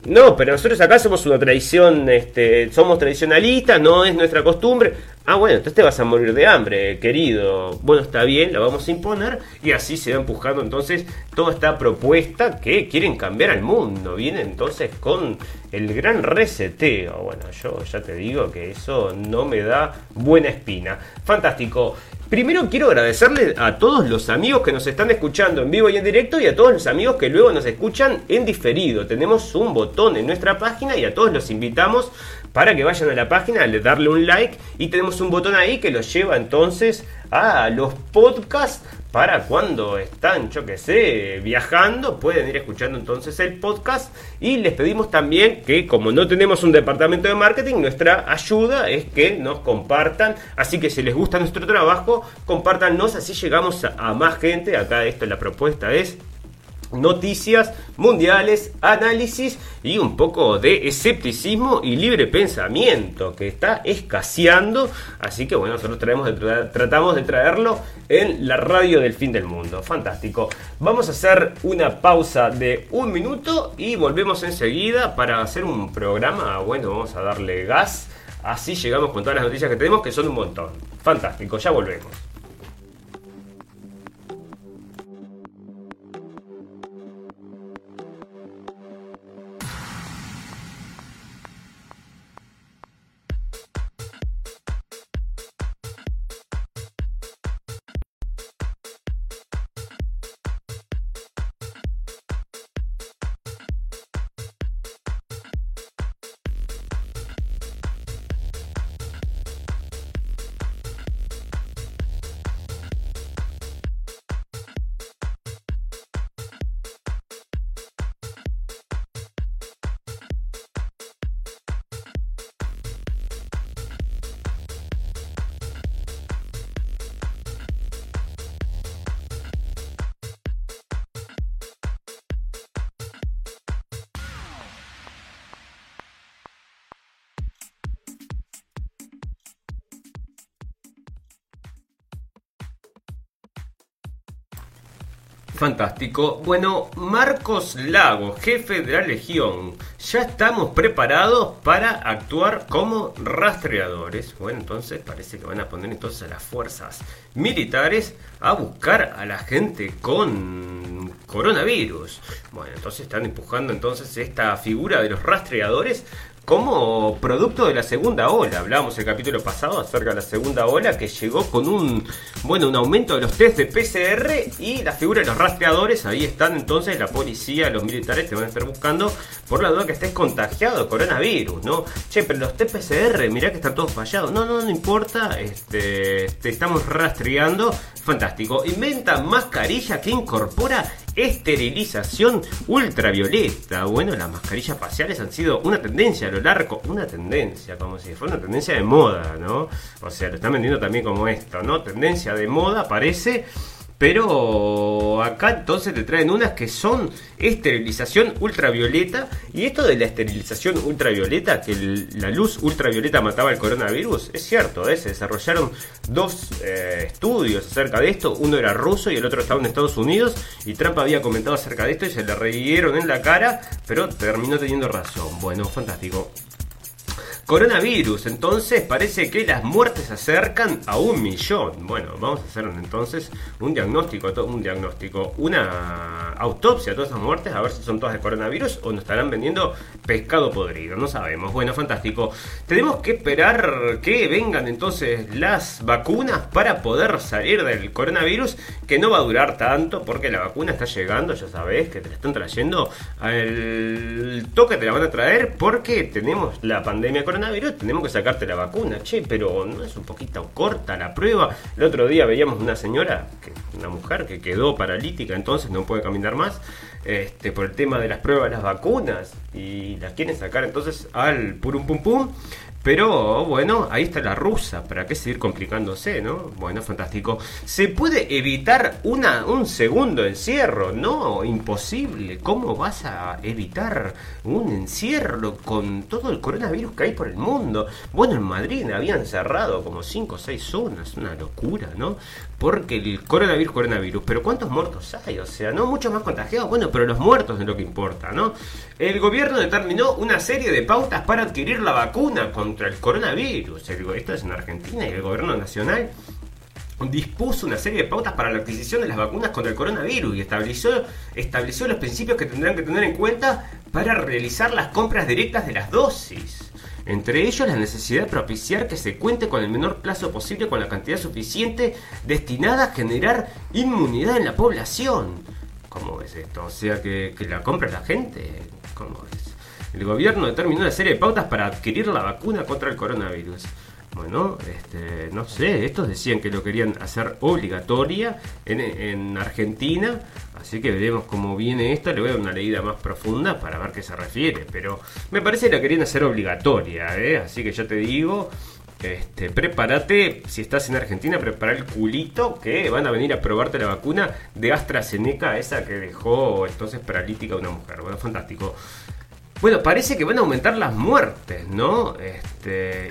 No, pero nosotros acá somos una tradición, este, somos tradicionalistas, no es nuestra costumbre. Ah, bueno, entonces te vas a morir de hambre, querido. Bueno, está bien, la vamos a imponer y así se va empujando entonces toda esta propuesta que quieren cambiar al mundo. Viene entonces con el gran reseteo. Bueno, yo ya te digo que eso no me da buena espina. Fantástico. Primero quiero agradecerle a todos los amigos que nos están escuchando en vivo y en directo y a todos los amigos que luego nos escuchan en diferido. Tenemos un botón en nuestra página y a todos los invitamos para que vayan a la página, le darle un like y tenemos un botón ahí que los lleva entonces a los podcasts para cuando están, yo que sé, viajando, pueden ir escuchando entonces el podcast. Y les pedimos también que como no tenemos un departamento de marketing, nuestra ayuda es que nos compartan, así que si les gusta nuestro trabajo, compártanos, así llegamos a, más gente, acá esto la propuesta es noticias mundiales, análisis y un poco de escepticismo y libre pensamiento que está escaseando. Así que bueno, nosotros tratamos de traerlo en la radio del fin del mundo. Fantástico. Vamos a hacer una pausa de un minuto y volvemos enseguida para hacer un programa. Bueno, vamos a darle gas. Así llegamos con todas las noticias que tenemos, que son un montón. Fantástico, ya volvemos. Fantástico. Bueno, Marcos Lago, jefe de la Legión. Ya estamos preparados para actuar como rastreadores. Bueno, entonces parece que van a poner entonces a las fuerzas militares a buscar a la gente con coronavirus. Bueno, entonces están empujando entonces esta figura de los rastreadores como producto de la segunda ola. Hablábamos el capítulo pasado acerca de la segunda ola que llegó con un bueno un aumento de los test de PCR y la figura de los rastreadores. Ahí están entonces la policía, los militares te van a estar buscando por la duda que estés contagiado de coronavirus, ¿no? Che, pero los test PCR, mirá que están todos fallados. No, no, no importa, este, te estamos rastreando. Fantástico. Inventa mascarilla que incorpora esterilización ultravioleta. Bueno, las mascarillas faciales han sido una tendencia a lo largo, una tendencia, como si fuera una tendencia de moda, ¿no? O sea, lo están vendiendo también como esto, ¿no? Tendencia de moda parece pero acá entonces te traen unas que son esterilización ultravioleta. Y esto de la esterilización ultravioleta, que la luz ultravioleta mataba el coronavirus, es cierto, ¿eh? se desarrollaron dos eh, estudios acerca de esto. Uno era ruso y el otro estaba en Estados Unidos. Y Trump había comentado acerca de esto y se le reyeron en la cara, pero terminó teniendo razón. Bueno, fantástico. Coronavirus, entonces parece que las muertes se acercan a un millón. Bueno, vamos a hacer entonces un diagnóstico, un diagnóstico, una autopsia de todas esas muertes, a ver si son todas de coronavirus o nos estarán vendiendo pescado podrido, no sabemos. Bueno, fantástico. Tenemos que esperar que vengan entonces las vacunas para poder salir del coronavirus, que no va a durar tanto porque la vacuna está llegando, ya sabes, que te la están trayendo al toque te la van a traer porque tenemos la pandemia coronavirus coronavirus, tenemos que sacarte la vacuna. Che, pero no es un poquito corta la prueba. El otro día veíamos una señora, una mujer que quedó paralítica, entonces no puede caminar más. Este, por el tema de las pruebas las vacunas y las quieren sacar entonces al purum pum pum pero bueno, ahí está la rusa, ¿para qué seguir complicándose, no? Bueno, fantástico. ¿Se puede evitar una, un segundo encierro? No, imposible. ¿Cómo vas a evitar un encierro con todo el coronavirus que hay por el mundo? Bueno, en Madrid habían cerrado como 5 o 6 zonas, una locura, ¿no? Porque el coronavirus, coronavirus, pero ¿cuántos muertos hay? O sea, no muchos más contagiados, bueno, pero los muertos es lo que importa, ¿no? El gobierno determinó una serie de pautas para adquirir la vacuna contra el coronavirus. esto es en Argentina y el gobierno nacional dispuso una serie de pautas para la adquisición de las vacunas contra el coronavirus y estableció, estableció los principios que tendrán que tener en cuenta para realizar las compras directas de las dosis. Entre ellos la necesidad de propiciar que se cuente con el menor plazo posible con la cantidad suficiente destinada a generar inmunidad en la población. ¿Cómo es esto? O sea, que, que la compra la gente. ¿Cómo es? El gobierno determinó una serie de pautas para adquirir la vacuna contra el coronavirus. Bueno, este, no sé, estos decían que lo querían hacer obligatoria en, Argentina, así que veremos cómo viene esto, le voy a dar una leída más profunda para ver qué se refiere, pero me parece que la querían hacer obligatoria, ¿eh? así que ya te digo, este, prepárate, si estás en Argentina, prepara el culito que van a venir a probarte la vacuna de AstraZeneca, esa que dejó entonces paralítica a una mujer. Bueno, fantástico. Bueno, parece que van a aumentar las muertes, ¿no? Este,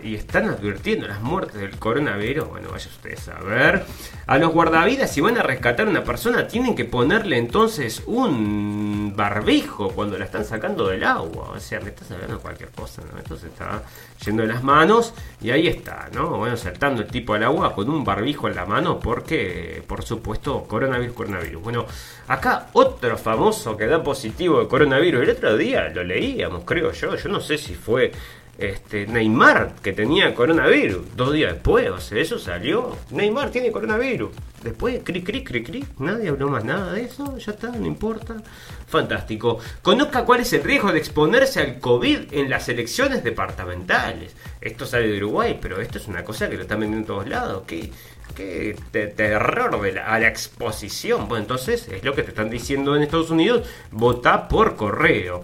y están advirtiendo las muertes del coronavirus. Bueno, vaya ustedes a ver. A los guardavidas, si van a rescatar a una persona, tienen que ponerle entonces un barbijo cuando la están sacando del agua. O sea, me estás hablando cualquier cosa, ¿no? Esto se está yendo de las manos y ahí está, ¿no? Bueno, saltando el tipo al agua con un barbijo en la mano porque, por supuesto, coronavirus, coronavirus. Bueno, acá otro famoso que da positivo de coronavirus. El otro día lo leí creo yo. Yo no sé si fue este, Neymar que tenía coronavirus. Dos días después, o eso salió. Neymar tiene coronavirus. Después, cri, cri, cri, cri. Nadie habló más nada de eso. Ya está, no importa. Fantástico. Conozca cuál es el riesgo de exponerse al COVID en las elecciones departamentales. Esto sale de Uruguay, pero esto es una cosa que lo están vendiendo en todos lados. ¿Qué, terror de a la exposición? Bueno, entonces es lo que te están diciendo en Estados Unidos. Vota por correo.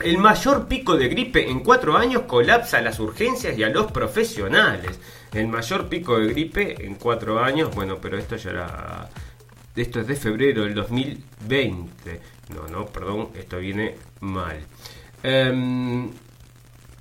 El mayor pico de gripe en cuatro años colapsa las urgencias y a los profesionales. El mayor pico de gripe en cuatro años, bueno, pero esto ya era... Esto es de febrero del 2020. No, no, perdón, esto viene mal. Em,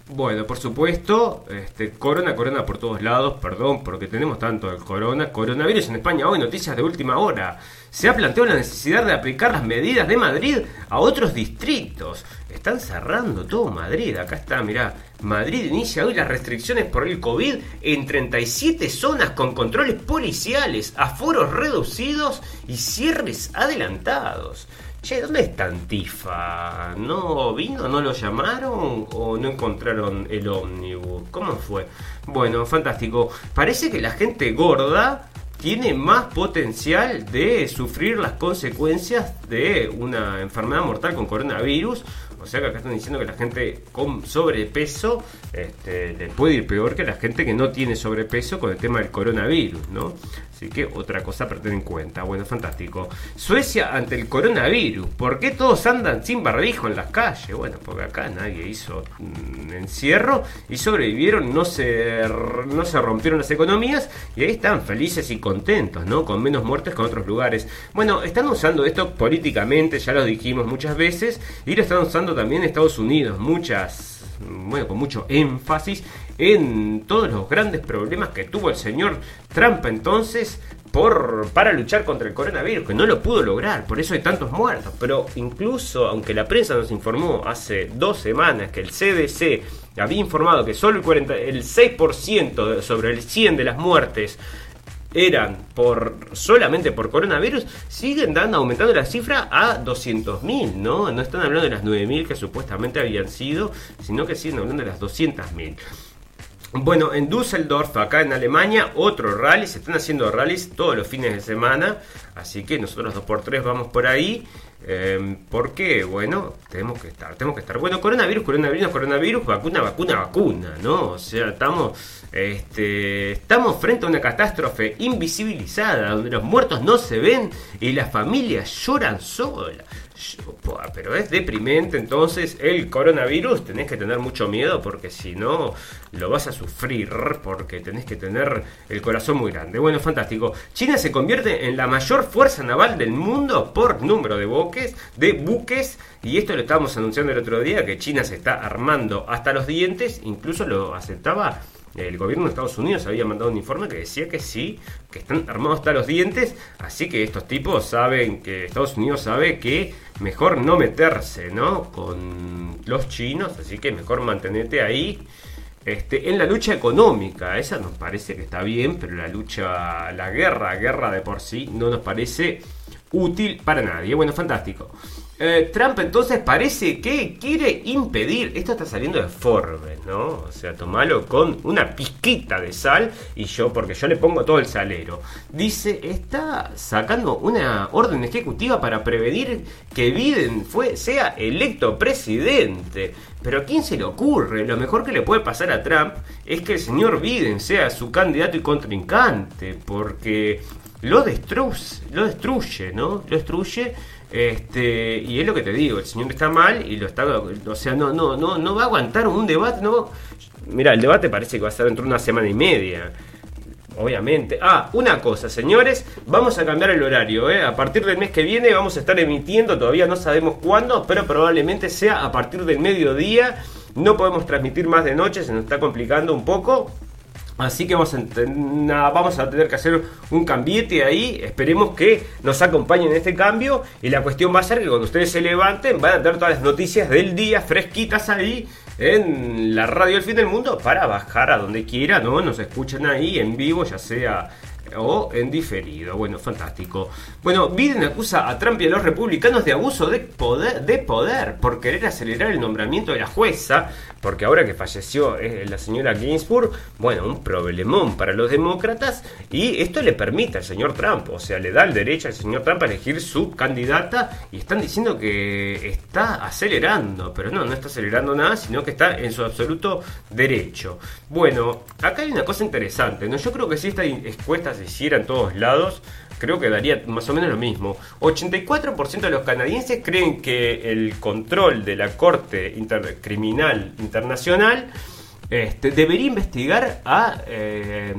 Bueno, por supuesto, este, corona, corona por todos lados, perdón, porque tenemos tanto el corona, coronavirus en España hoy, noticias de última hora. Se ha planteado la necesidad de aplicar las medidas de Madrid a otros distritos. Están cerrando todo Madrid, acá está, mirá, Madrid inicia hoy las restricciones por el COVID en 37 zonas con controles policiales, aforos reducidos y cierres adelantados. Che, ¿dónde está Antifa? ¿No vino? ¿No lo llamaron? ¿O no encontraron el ómnibus? ¿Cómo fue? Bueno, fantástico. Parece que la gente gorda tiene más potencial de sufrir las consecuencias de una enfermedad mortal con coronavirus. O sea que acá están diciendo que la gente con sobrepeso este, le puede ir peor que la gente que no tiene sobrepeso con el tema del coronavirus, ¿no? Así que otra cosa para tener en cuenta. Bueno, fantástico. Suecia ante el coronavirus. ¿Por qué todos andan sin barbijo en las calles? Bueno, porque acá nadie hizo mm, encierro y sobrevivieron, no se, no se rompieron las economías y ahí están felices y contentos, ¿no? Con menos muertes que en otros lugares. Bueno, están usando esto políticamente, ya lo dijimos muchas veces, y lo están usando también en Estados Unidos. Muchas, bueno, con mucho énfasis en todos los grandes problemas que tuvo el señor Trump entonces por, para luchar contra el coronavirus, que no lo pudo lograr, por eso hay tantos muertos. Pero incluso, aunque la prensa nos informó hace dos semanas que el CDC había informado que solo el, 40, el 6% sobre el 100 de las muertes eran por solamente por coronavirus, siguen dando, aumentando la cifra a 200.000, ¿no? No están hablando de las 9.000 que supuestamente habían sido, sino que siguen hablando de las 200.000. Bueno, en Düsseldorf, acá en Alemania, otro rally. Se están haciendo rallies todos los fines de semana. Así que nosotros dos por tres vamos por ahí. Eh, porque, bueno, tenemos que estar, tenemos que estar. Bueno, coronavirus, coronavirus, coronavirus, vacuna, vacuna, vacuna, ¿no? O sea, estamos, este, estamos frente a una catástrofe invisibilizada, donde los muertos no se ven y las familias lloran solas. Pero es deprimente entonces el coronavirus, tenés que tener mucho miedo porque si no lo vas a sufrir porque tenés que tener el corazón muy grande. Bueno, fantástico. China se convierte en la mayor fuerza naval del mundo por número de buques, de buques y esto lo estábamos anunciando el otro día que China se está armando hasta los dientes, incluso lo aceptaba el gobierno de Estados Unidos había mandado un informe que decía que sí, que están armados hasta los dientes, así que estos tipos saben que Estados Unidos sabe que mejor no meterse, ¿no? Con los chinos, así que mejor mantenerte ahí. Este, en la lucha económica, esa nos parece que está bien, pero la lucha, la guerra, guerra de por sí, no nos parece útil para nadie. Bueno, fantástico. Eh, Trump entonces parece que quiere impedir, esto está saliendo de Forbes, ¿no? O sea, tomalo con una pizquita de sal y yo, porque yo le pongo todo el salero. Dice, está sacando una orden ejecutiva para prevenir que Biden fue, sea electo presidente. Pero ¿a quién se le ocurre? Lo mejor que le puede pasar a Trump es que el señor Biden sea su candidato y contrincante, porque lo destruye, lo destruye, ¿no? Lo destruye este, y es lo que te digo, el señor está mal y lo está, o sea, no, no, no, no va a aguantar un debate, no. Mira, el debate parece que va a ser dentro de una semana y media. Obviamente. Ah, una cosa, señores, vamos a cambiar el horario. ¿eh? A partir del mes que viene vamos a estar emitiendo, todavía no sabemos cuándo, pero probablemente sea a partir del mediodía. No podemos transmitir más de noche, se nos está complicando un poco. Así que vamos a, tener que hacer un cambiete ahí. Esperemos que nos acompañen en este cambio. Y la cuestión va a ser que cuando ustedes se levanten van a tener todas las noticias del día fresquitas ahí en la radio del fin del mundo para bajar a donde quiera, ¿no? Nos escuchen ahí en vivo, ya sea o en diferido. Bueno, fantástico. Bueno, Biden acusa a Trump y a los republicanos de abuso de poder, de poder por querer acelerar el nombramiento de la jueza, porque ahora que falleció eh, la señora Ginsburg, bueno, un problemón para los demócratas y esto le permite al señor Trump, o sea, le da el derecho al señor Trump a elegir su candidata y están diciendo que está acelerando, pero no, no está acelerando nada, sino que está en su absoluto derecho. Bueno, acá hay una cosa interesante, ¿no? Yo creo que si esta encuesta hiciera en todos lados, creo que daría más o menos lo mismo. 84% de los canadienses creen que el control de la Corte Criminal Internacional este, debería investigar a eh,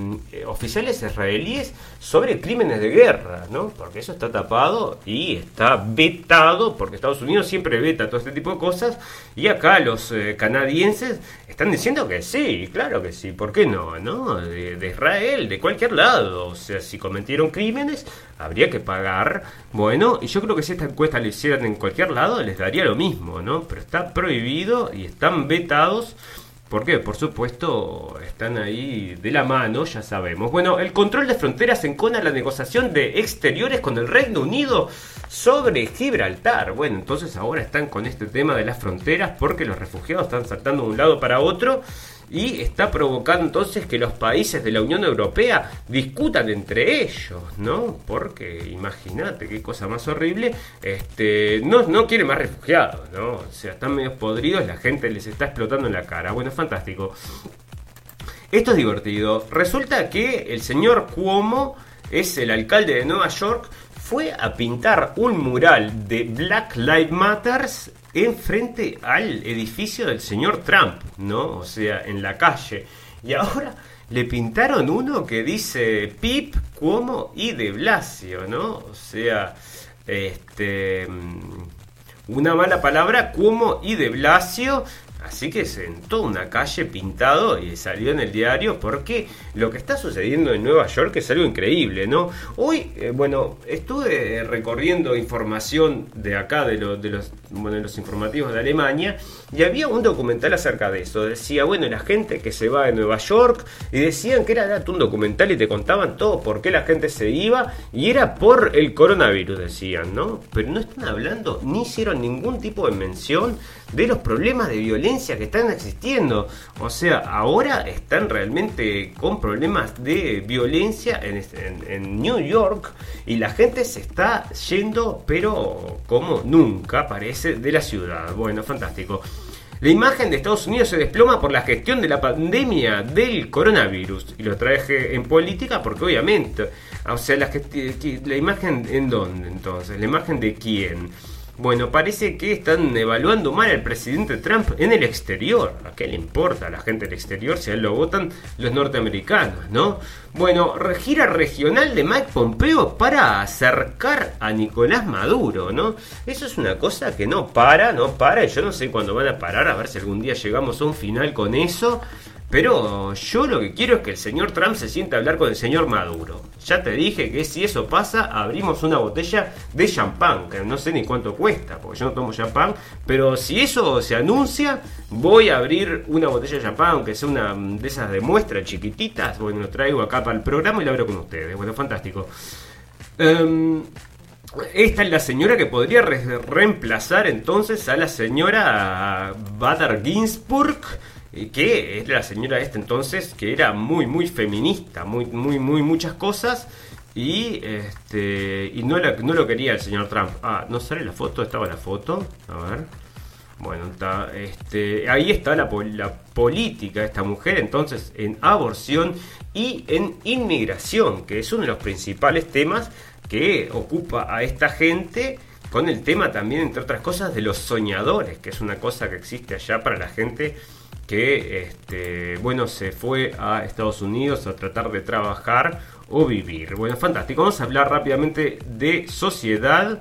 oficiales israelíes sobre crímenes de guerra, ¿no? Porque eso está tapado y está vetado, porque Estados Unidos siempre veta todo este tipo de cosas, y acá los eh, canadienses están diciendo que sí, claro que sí, ¿por qué no? ¿no? De, de Israel, de cualquier lado, o sea, si cometieron crímenes, habría que pagar, bueno, y yo creo que si esta encuesta la hicieran en cualquier lado, les daría lo mismo, ¿no? Pero está prohibido y están vetados porque, por supuesto, están ahí de la mano, ya sabemos. Bueno, el control de fronteras encona la negociación de exteriores con el Reino Unido sobre Gibraltar. Bueno, entonces ahora están con este tema de las fronteras porque los refugiados están saltando de un lado para otro y está provocando entonces que los países de la Unión Europea discutan entre ellos, ¿no? Porque imagínate qué cosa más horrible, este, no, no quiere más refugiados, ¿no? O sea, están medio podridos, la gente les está explotando en la cara. Bueno, fantástico. Esto es divertido. Resulta que el señor Cuomo es el alcalde de Nueva York, fue a pintar un mural de Black Lives Matters enfrente al edificio del señor Trump, ¿no? O sea, en la calle. Y ahora le pintaron uno que dice Pip, Cuomo y De Blasio, ¿no? O sea, este una mala palabra, Cuomo y De Blasio Así que sentó una calle pintado y salió en el diario porque lo que está sucediendo en Nueva York es algo increíble, ¿no? Hoy, eh, bueno, estuve recorriendo información de acá, de, los, bueno, los informativos de Alemania, y había un documental acerca de eso. Decía, bueno, la gente que se va de Nueva York, y decían que era un documental y te contaban todo por qué la gente se iba, y era por el coronavirus, decían, ¿no? Pero no están hablando, ni hicieron ningún tipo de mención de los problemas de violencia que están existiendo. O sea, ahora están realmente con problemas de violencia en, New York y la gente se está yendo, pero como nunca parece, de la ciudad. Bueno, fantástico. La imagen de Estados Unidos se desploma por la gestión de la pandemia del coronavirus. Y lo traje en política porque obviamente, o sea, la, la imagen en dónde entonces, la imagen de quién. Bueno, parece que están evaluando mal al presidente Trump en el exterior. ¿A qué le importa a la gente del exterior si a él lo votan los norteamericanos, no? Bueno, gira regional de Mike Pompeo para acercar a Nicolás Maduro, ¿no? Eso es una cosa que no para, no para, y yo no sé cuándo van a parar, a ver si algún día llegamos a un final con eso. Pero yo lo que quiero es que el señor Trump se sienta a hablar con el señor Maduro. Ya te dije que si eso pasa, abrimos una botella de champán, que no sé ni cuánto cuesta, porque yo no tomo champán. Pero si eso se anuncia, voy a abrir una botella de champán, aunque sea una de esas de muestra chiquititas. Bueno, lo traigo acá para el programa y lo abro con ustedes. Bueno, fantástico. Em, esta es la señora que podría reemplazar entonces a la señora Bader Ginsburg que es la señora esta entonces que era muy muy feminista, muy muy muy muchas cosas y este y no, no lo quería el señor Trump. Ah, no sale la foto, estaba la foto. A ver. Bueno, está, este, ahí está la, la política de esta mujer, entonces, en aborción y en inmigración, que es uno de los principales temas que ocupa a esta gente, con el tema también, entre otras cosas, de los soñadores, que es una cosa que existe allá para la gente que este, bueno, se fue a Estados Unidos a tratar de trabajar o vivir. Bueno, fantástico. Vamos a hablar rápidamente de sociedad.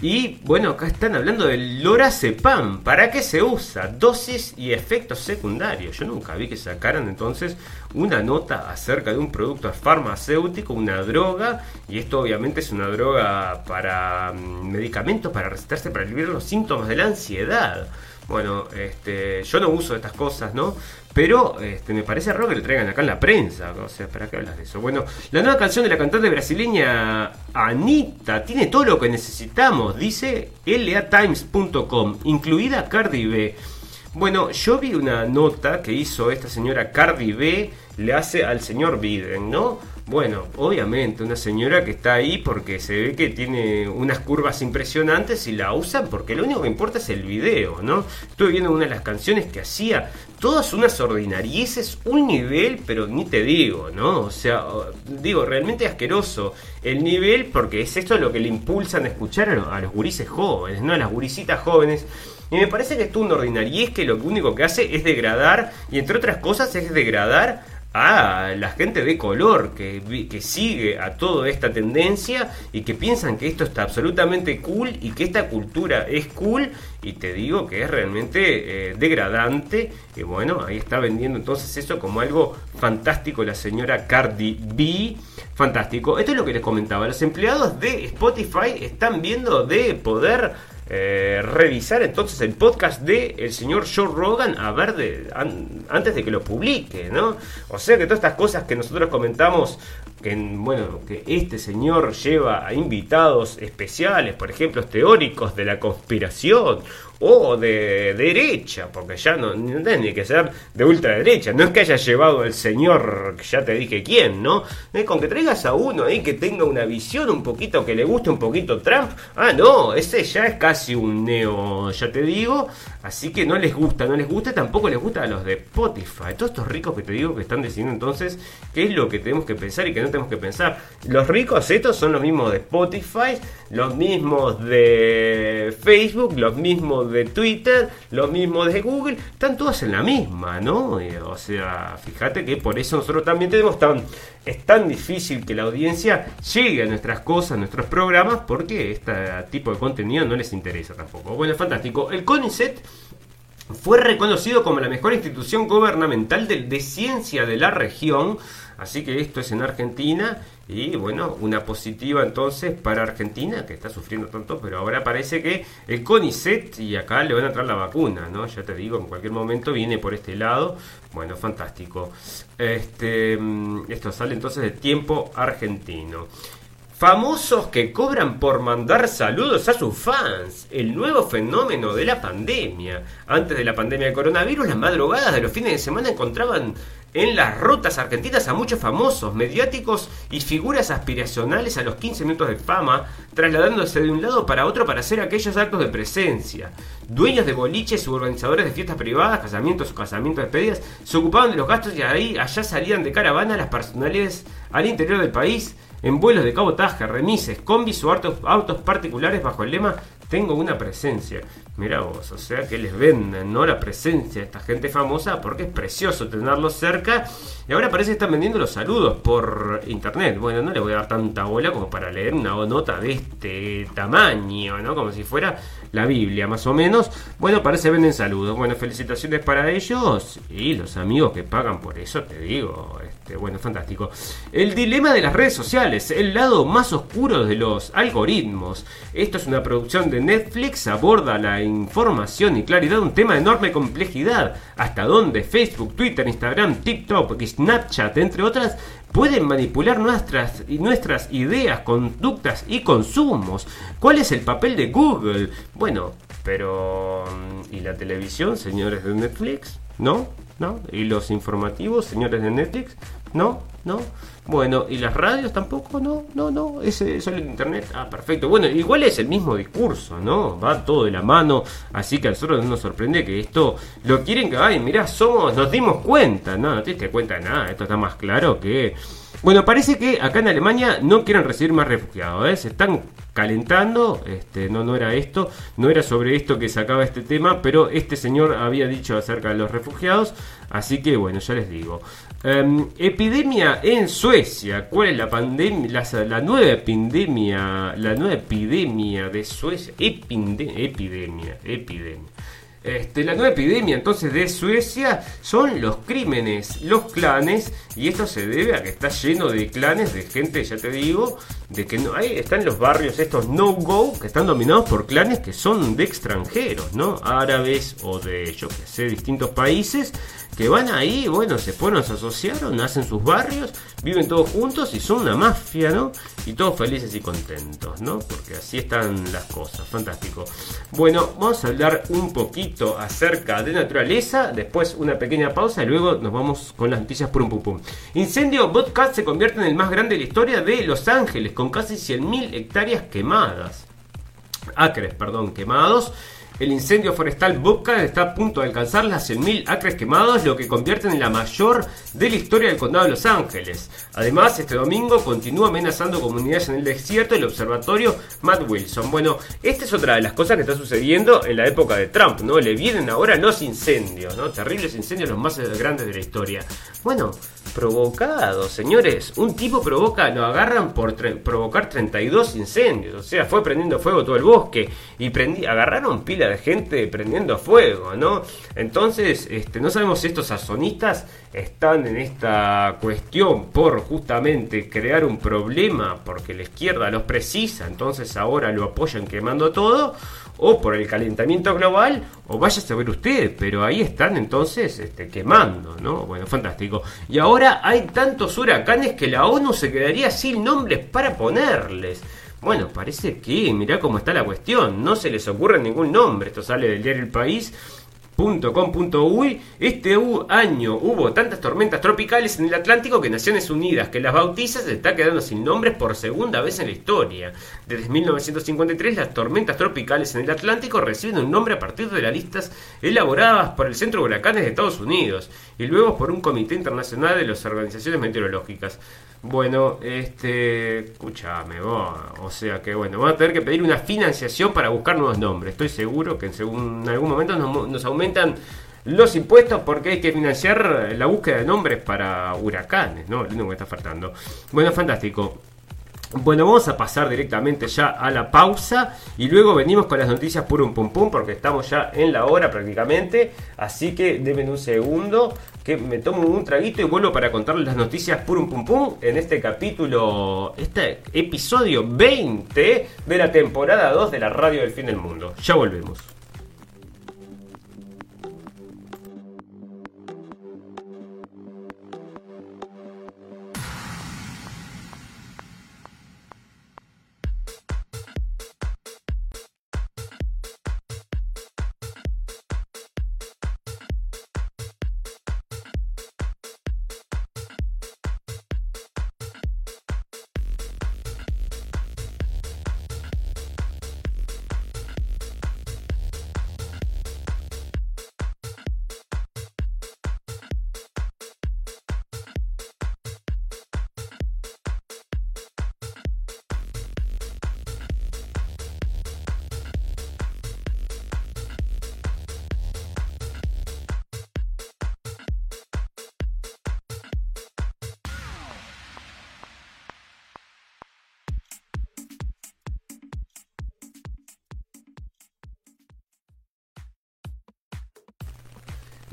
Y bueno, acá están hablando del lorazepam. ¿Para qué se usa? Dosis y efectos secundarios. Yo nunca vi que sacaran entonces una nota acerca de un producto farmacéutico, una droga. Y esto obviamente es una droga para mm, medicamentos, para recetarse para aliviar los síntomas de la ansiedad. Bueno, este, yo no uso estas cosas, ¿no? Pero este, me parece raro que le traigan acá en la prensa. O sea, ¿para qué hablas de eso? Bueno, la nueva canción de la cantante brasileña Anita tiene todo lo que necesitamos, dice latimes.com, incluida Cardi B. Bueno, yo vi una nota que hizo esta señora Cardi B, le hace al señor Biden, ¿no? Bueno, obviamente, una señora que está ahí porque se ve que tiene unas curvas impresionantes y la usan porque lo único que importa es el video, ¿no? Estuve viendo una de las canciones que hacía, todas unas ordinarieces, un nivel, pero ni te digo, ¿no? O sea, digo, realmente asqueroso el nivel porque es esto lo que le impulsan a escuchar a los, gurises jóvenes, ¿no? A las gurisitas jóvenes. Y me parece que esto es un es que lo único que hace es degradar, y entre otras cosas es degradar a la gente de color que, que sigue a toda esta tendencia y que piensan que esto está absolutamente cool y que esta cultura es cool y te digo que es realmente eh, degradante. Y bueno, ahí está vendiendo entonces eso como algo fantástico la señora Cardi B, fantástico. Esto es lo que les comentaba, los empleados de Spotify están viendo de poder eh, revisar entonces el podcast de el señor Joe Rogan a ver de, an- antes de que lo publique, ¿no? O sea que todas estas cosas que nosotros comentamos que bueno que este señor lleva a invitados especiales, por ejemplo, teóricos de la conspiración o de derecha, porque ya no, no tiene que ser de ultraderecha, no es que haya llevado el señor, que ya te dije quién, ¿no? Es con que traigas a uno ahí que tenga una visión un poquito, que le guste un poquito Trump, ah, no, ese ya es casi un neo, ya te digo, así que no les gusta, no les gusta, tampoco les gusta a los de Spotify, todos estos ricos que te digo que están diciendo entonces qué es lo que tenemos que pensar y que no tenemos que pensar. Los ricos estos son los mismos de Spotify, los mismos de Facebook, los mismos de Twitter, los mismos de Google, están todos en la misma, ¿no? Eh, o sea, fíjate que por eso nosotros también tenemos tan es tan difícil que la audiencia llegue a nuestras cosas, a nuestros programas, porque este tipo de contenido no les interesa tampoco. Bueno, fantástico. El CONICET fue reconocido como la mejor institución gubernamental de, de ciencia de la región. Así que esto es en Argentina y bueno, una positiva entonces para Argentina que está sufriendo tanto, pero ahora parece que el CONICET y acá le van a traer la vacuna, ¿no? Ya te digo, en cualquier momento viene por este lado. Bueno, fantástico. Este, mm, esto sale entonces de tiempo argentino. Famosos que cobran por mandar saludos a sus fans. El nuevo fenómeno de la pandemia. Antes de la pandemia del coronavirus, las madrugadas de los fines de semana encontraban en las rutas argentinas a muchos famosos, mediáticos y figuras aspiracionales a los 15 minutos de fama, trasladándose de un lado para otro para hacer aquellos actos de presencia. Dueños de boliches organizadores de fiestas privadas, casamientos o casamientos despedidas, se ocupaban de los gastos y ahí allá salían de caravana las personalidades al interior del país en vuelos de cabotaje, remises, combis o autos, particulares bajo el lema Tengo una presencia. Mira vos, o sea que les venden, ¿no? La presencia de esta gente famosa porque es precioso tenerlos cerca. Y ahora parece que están vendiendo los saludos por internet. Bueno, no le voy a dar tanta bola como para leer una nota de este tamaño, ¿no? Como si fuera la Biblia, más o menos. Bueno, parece venden saludos. Bueno, felicitaciones para ellos y los amigos que pagan por eso, te digo. Bueno, fantástico. El dilema de las redes sociales, el lado más oscuro de los algoritmos. Esto es una producción de Netflix, aborda la información y claridad, un tema de enorme complejidad. Hasta dónde Facebook, Twitter, Instagram, TikTok y Snapchat, entre otras, pueden manipular nuestras, nuestras ideas, conductas y consumos. ¿Cuál es el papel de Google? Bueno, pero... ¿Y la televisión, señores de Netflix? ¿No? ¿No? ¿Y los informativos, señores de Netflix? ¿No? ¿No? Bueno, ¿y las radios tampoco? No, no, no, ese solo el internet. Ah, perfecto. Bueno, igual es el mismo discurso, ¿no? Va todo de la mano, así que a nosotros no nos sorprende que esto lo quieren que, ay, mirá, somos, nos dimos cuenta. No, no te diste cuenta de nada, esto está más claro que... Bueno, parece que acá en Alemania no quieren recibir más refugiados, ¿eh? se están calentando, este, no, no era esto, no era sobre esto que sacaba este tema, pero este señor había dicho acerca de los refugiados, así que bueno, ya les digo. Em, epidemia en Suecia, ¿cuál es la pandemia, la, nueva epidemia, la nueva epidemia de Suecia? Epidemia, epidemia. Este, la nueva epidemia entonces de Suecia son los crímenes, los clanes, y esto se debe a que está lleno de clanes, de gente, ya te digo, de que no, ahí están los barrios estos no-go, que están dominados por clanes que son de extranjeros, ¿no? Árabes o de, yo que sé, distintos países, que van ahí, bueno, se fueron, se asociaron, hacen sus barrios, viven todos juntos y son una mafia, ¿no? Y todos felices y contentos, ¿no? Porque así están las cosas, fantástico. Bueno, vamos a hablar un poquito acerca de naturaleza, después una pequeña pausa y luego nos vamos con las noticias por un pum pum. Incendio Bobcat se convierte en el más grande de la historia de Los Ángeles, con casi 100.000 hectáreas quemadas. Acres, perdón, quemados. El incendio forestal Bobcat está a punto de alcanzar las 100.000 acres quemados, lo que convierte en la mayor de la historia del condado de Los Ángeles. Además, este domingo continúa amenazando comunidades en el desierto el observatorio Matt Wilson. Bueno, esta es otra de las cosas que está sucediendo en la época de Trump, ¿no? Le vienen ahora los incendios, ¿no? Terribles incendios, los más grandes de la historia. Bueno, provocado, señores. Un tipo provoca, lo agarran por provocar 32 incendios. O sea, fue prendiendo fuego todo el bosque. Y agarraron pila de gente prendiendo fuego, ¿no? Entonces, este, no sabemos si estos sazonistas están en esta cuestión por justamente crear un problema porque la izquierda los precisa, entonces ahora lo apoyan quemando todo o por el calentamiento global, o vaya a saber usted, pero ahí están entonces este, quemando, ¿no? Bueno, fantástico. Y ahora hay tantos huracanes que la ONU se quedaría sin nombres para ponerles. Bueno, parece que, mirá cómo está la cuestión, no se les ocurre ningún nombre, esto sale del diario El País .com.uy este año hubo tantas tormentas tropicales en el Atlántico que Naciones Unidas, que las bautiza, se está quedando sin nombres por segunda vez en la historia. Desde 1953 las tormentas tropicales en el Atlántico reciben un nombre a partir de las listas elaboradas por el Centro de Huracanes de Estados Unidos y luego por un comité internacional de las organizaciones meteorológicas. Bueno, este, escúchame, o sea que bueno, vamos a tener que pedir una financiación para buscar nuevos nombres. Estoy seguro que en, algún momento nos, aumentan los impuestos porque hay que financiar la búsqueda de nombres para huracanes, ¿no? Lo único que está faltando. Bueno, fantástico. Bueno, vamos a pasar directamente ya a la pausa y luego venimos con las noticias un pum pum porque estamos ya en la hora prácticamente. Así que denme un segundo que me tomo un traguito y vuelvo para contarles las noticias un pum pum en este capítulo, este episodio 20 de la temporada 2 de la radio del fin del mundo. Ya volvemos.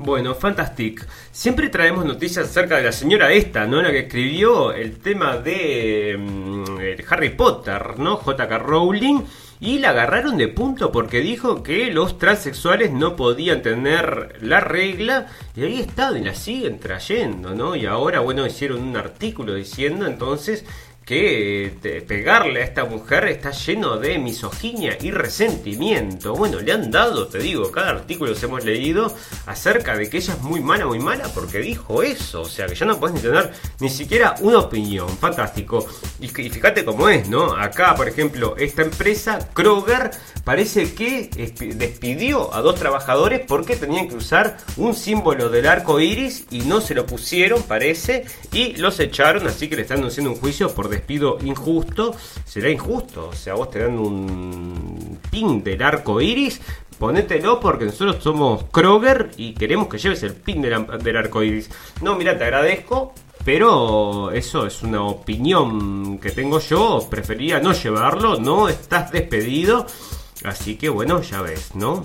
Bueno, fantastic. Siempre traemos noticias acerca de la señora esta, ¿no? La que escribió el tema de mm, Harry Potter, ¿no? J.K. Rowling. Y la agarraron de punto porque dijo que los transexuales no podían tener la regla. Y ahí está, y la siguen trayendo, ¿no? Y ahora, bueno, hicieron un artículo diciendo entonces que pegarle a esta mujer está lleno de misoginia y resentimiento. Bueno, le han dado, te digo, cada artículo que hemos leído acerca de que ella es muy mala, muy mala porque dijo eso. O sea, que ya no puedes ni tener ni siquiera una opinión. Fantástico. Y, fíjate cómo es, ¿no? Acá, por ejemplo, esta empresa, Kroger, parece que despidió a dos trabajadores porque tenían que usar un símbolo del arco iris y no se lo pusieron, parece, y los echaron, así que le están haciendo un juicio por despido injusto, será injusto. O sea, vos te dan un pin del arco iris, ponételo porque nosotros somos Kroger y queremos que lleves el pin del arco iris. No, mira, te agradezco, pero eso es una opinión que tengo yo. Prefería no llevarlo, no estás despedido. Así que bueno, ya ves, ¿no?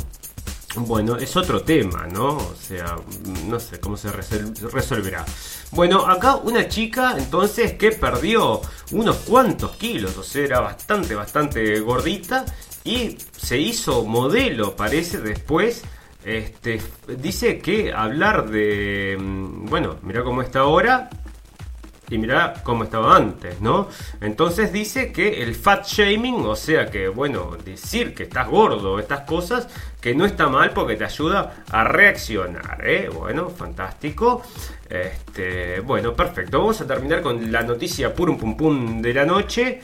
Bueno, es otro tema, ¿no? O sea, no sé cómo se resolverá. Bueno, acá una chica entonces que perdió unos cuantos kilos, o sea, era bastante, bastante gordita y se hizo modelo, parece, después. Este, dice que hablar de, mm, bueno, mira cómo está ahora, y mira cómo estaba antes, ¿no? Entonces dice que el fat shaming, o sea que, bueno, decir que estás gordo, estas cosas, que no está mal porque te ayuda a reaccionar, ¿eh? Bueno, fantástico. Este, bueno, perfecto. Vamos a terminar con la noticia purum pum pum de la noche.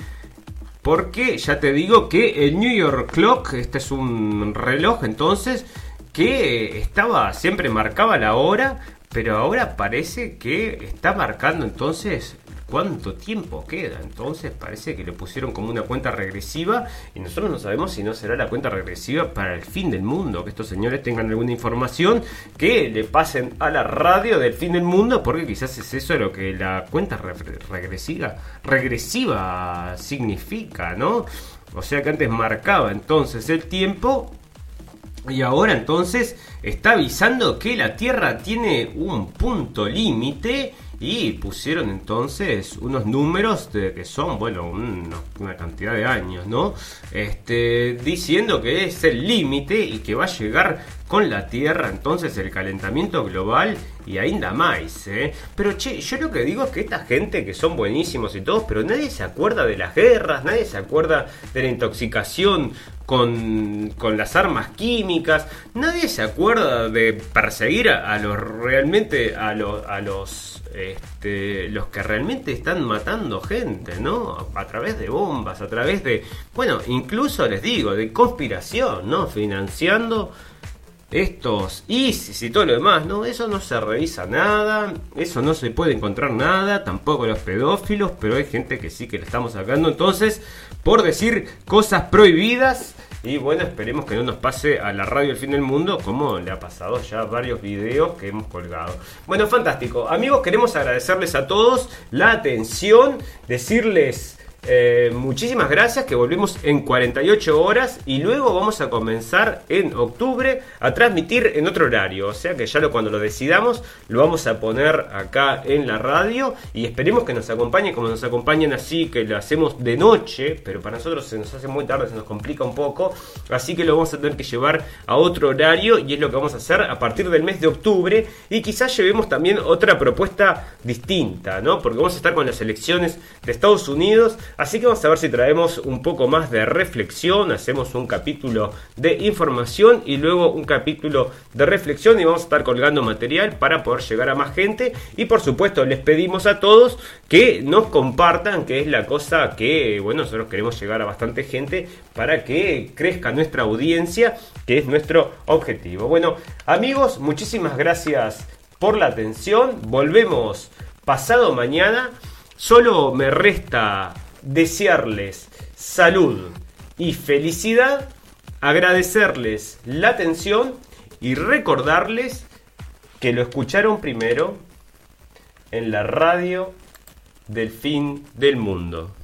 porque ya te digo que el New York Clock, este es un reloj entonces, que estaba, siempre marcaba la hora, pero ahora parece que está marcando entonces cuánto tiempo queda. Entonces parece que le pusieron como una cuenta regresiva y nosotros no sabemos si no será la cuenta regresiva para el fin del mundo. Que estos señores tengan alguna información que le pasen a la radio del fin del mundo porque quizás es eso lo que la cuenta regresiva, regresiva significa, ¿no? O sea que antes marcaba entonces el tiempo y ahora entonces está avisando que la Tierra tiene un punto límite y pusieron entonces unos números de que son, bueno, una cantidad de años, ¿no? Este, diciendo que es el límite y que va a llegar con la Tierra entonces el calentamiento global y ainda más, ¿eh? Pero che, yo lo que digo es que esta gente que son buenísimos y todos, pero nadie se acuerda de las guerras, nadie se acuerda de la intoxicación con, con las armas químicas, nadie se acuerda de perseguir a, los realmente a, a los este, los que realmente están matando gente, ¿no? A través de bombas, a través de, bueno, incluso les digo, de conspiración, ¿no? Financiando estos ISIS y todo lo demás, ¿no? Eso no se revisa nada, eso no se puede encontrar nada, tampoco los pedófilos, pero hay gente que sí que le estamos sacando. Entonces, por decir cosas prohibidas, y bueno, esperemos que no nos pase a la radio El Fin del Mundo como le ha pasado ya varios videos que hemos colgado. Bueno, fantástico. Amigos, queremos agradecerles a todos la atención, decirles eh, muchísimas gracias, que volvemos en 48 horas y luego vamos a comenzar en octubre a transmitir en otro horario. O sea que ya lo, cuando lo decidamos lo vamos a poner acá en la radio y esperemos que nos acompañen como nos acompañan así, que lo hacemos de noche, pero para nosotros se nos hace muy tarde, se nos complica un poco. Así que lo vamos a tener que llevar a otro horario y es lo que vamos a hacer a partir del mes de octubre y quizás llevemos también otra propuesta distinta, ¿no? Porque vamos a estar con las elecciones de Estados Unidos Así que vamos a ver si traemos un poco más de reflexión, hacemos un capítulo de información y luego un capítulo de reflexión y vamos a estar colgando material para poder llegar a más gente y por supuesto les pedimos a todos que nos compartan, que es la cosa que, bueno, nosotros queremos llegar a bastante gente para que crezca nuestra audiencia, que es nuestro objetivo. Bueno, amigos, muchísimas gracias por la atención. Volvemos pasado mañana. Solo me resta desearles salud y felicidad, agradecerles la atención y recordarles que lo escucharon primero en la radio del fin del mundo.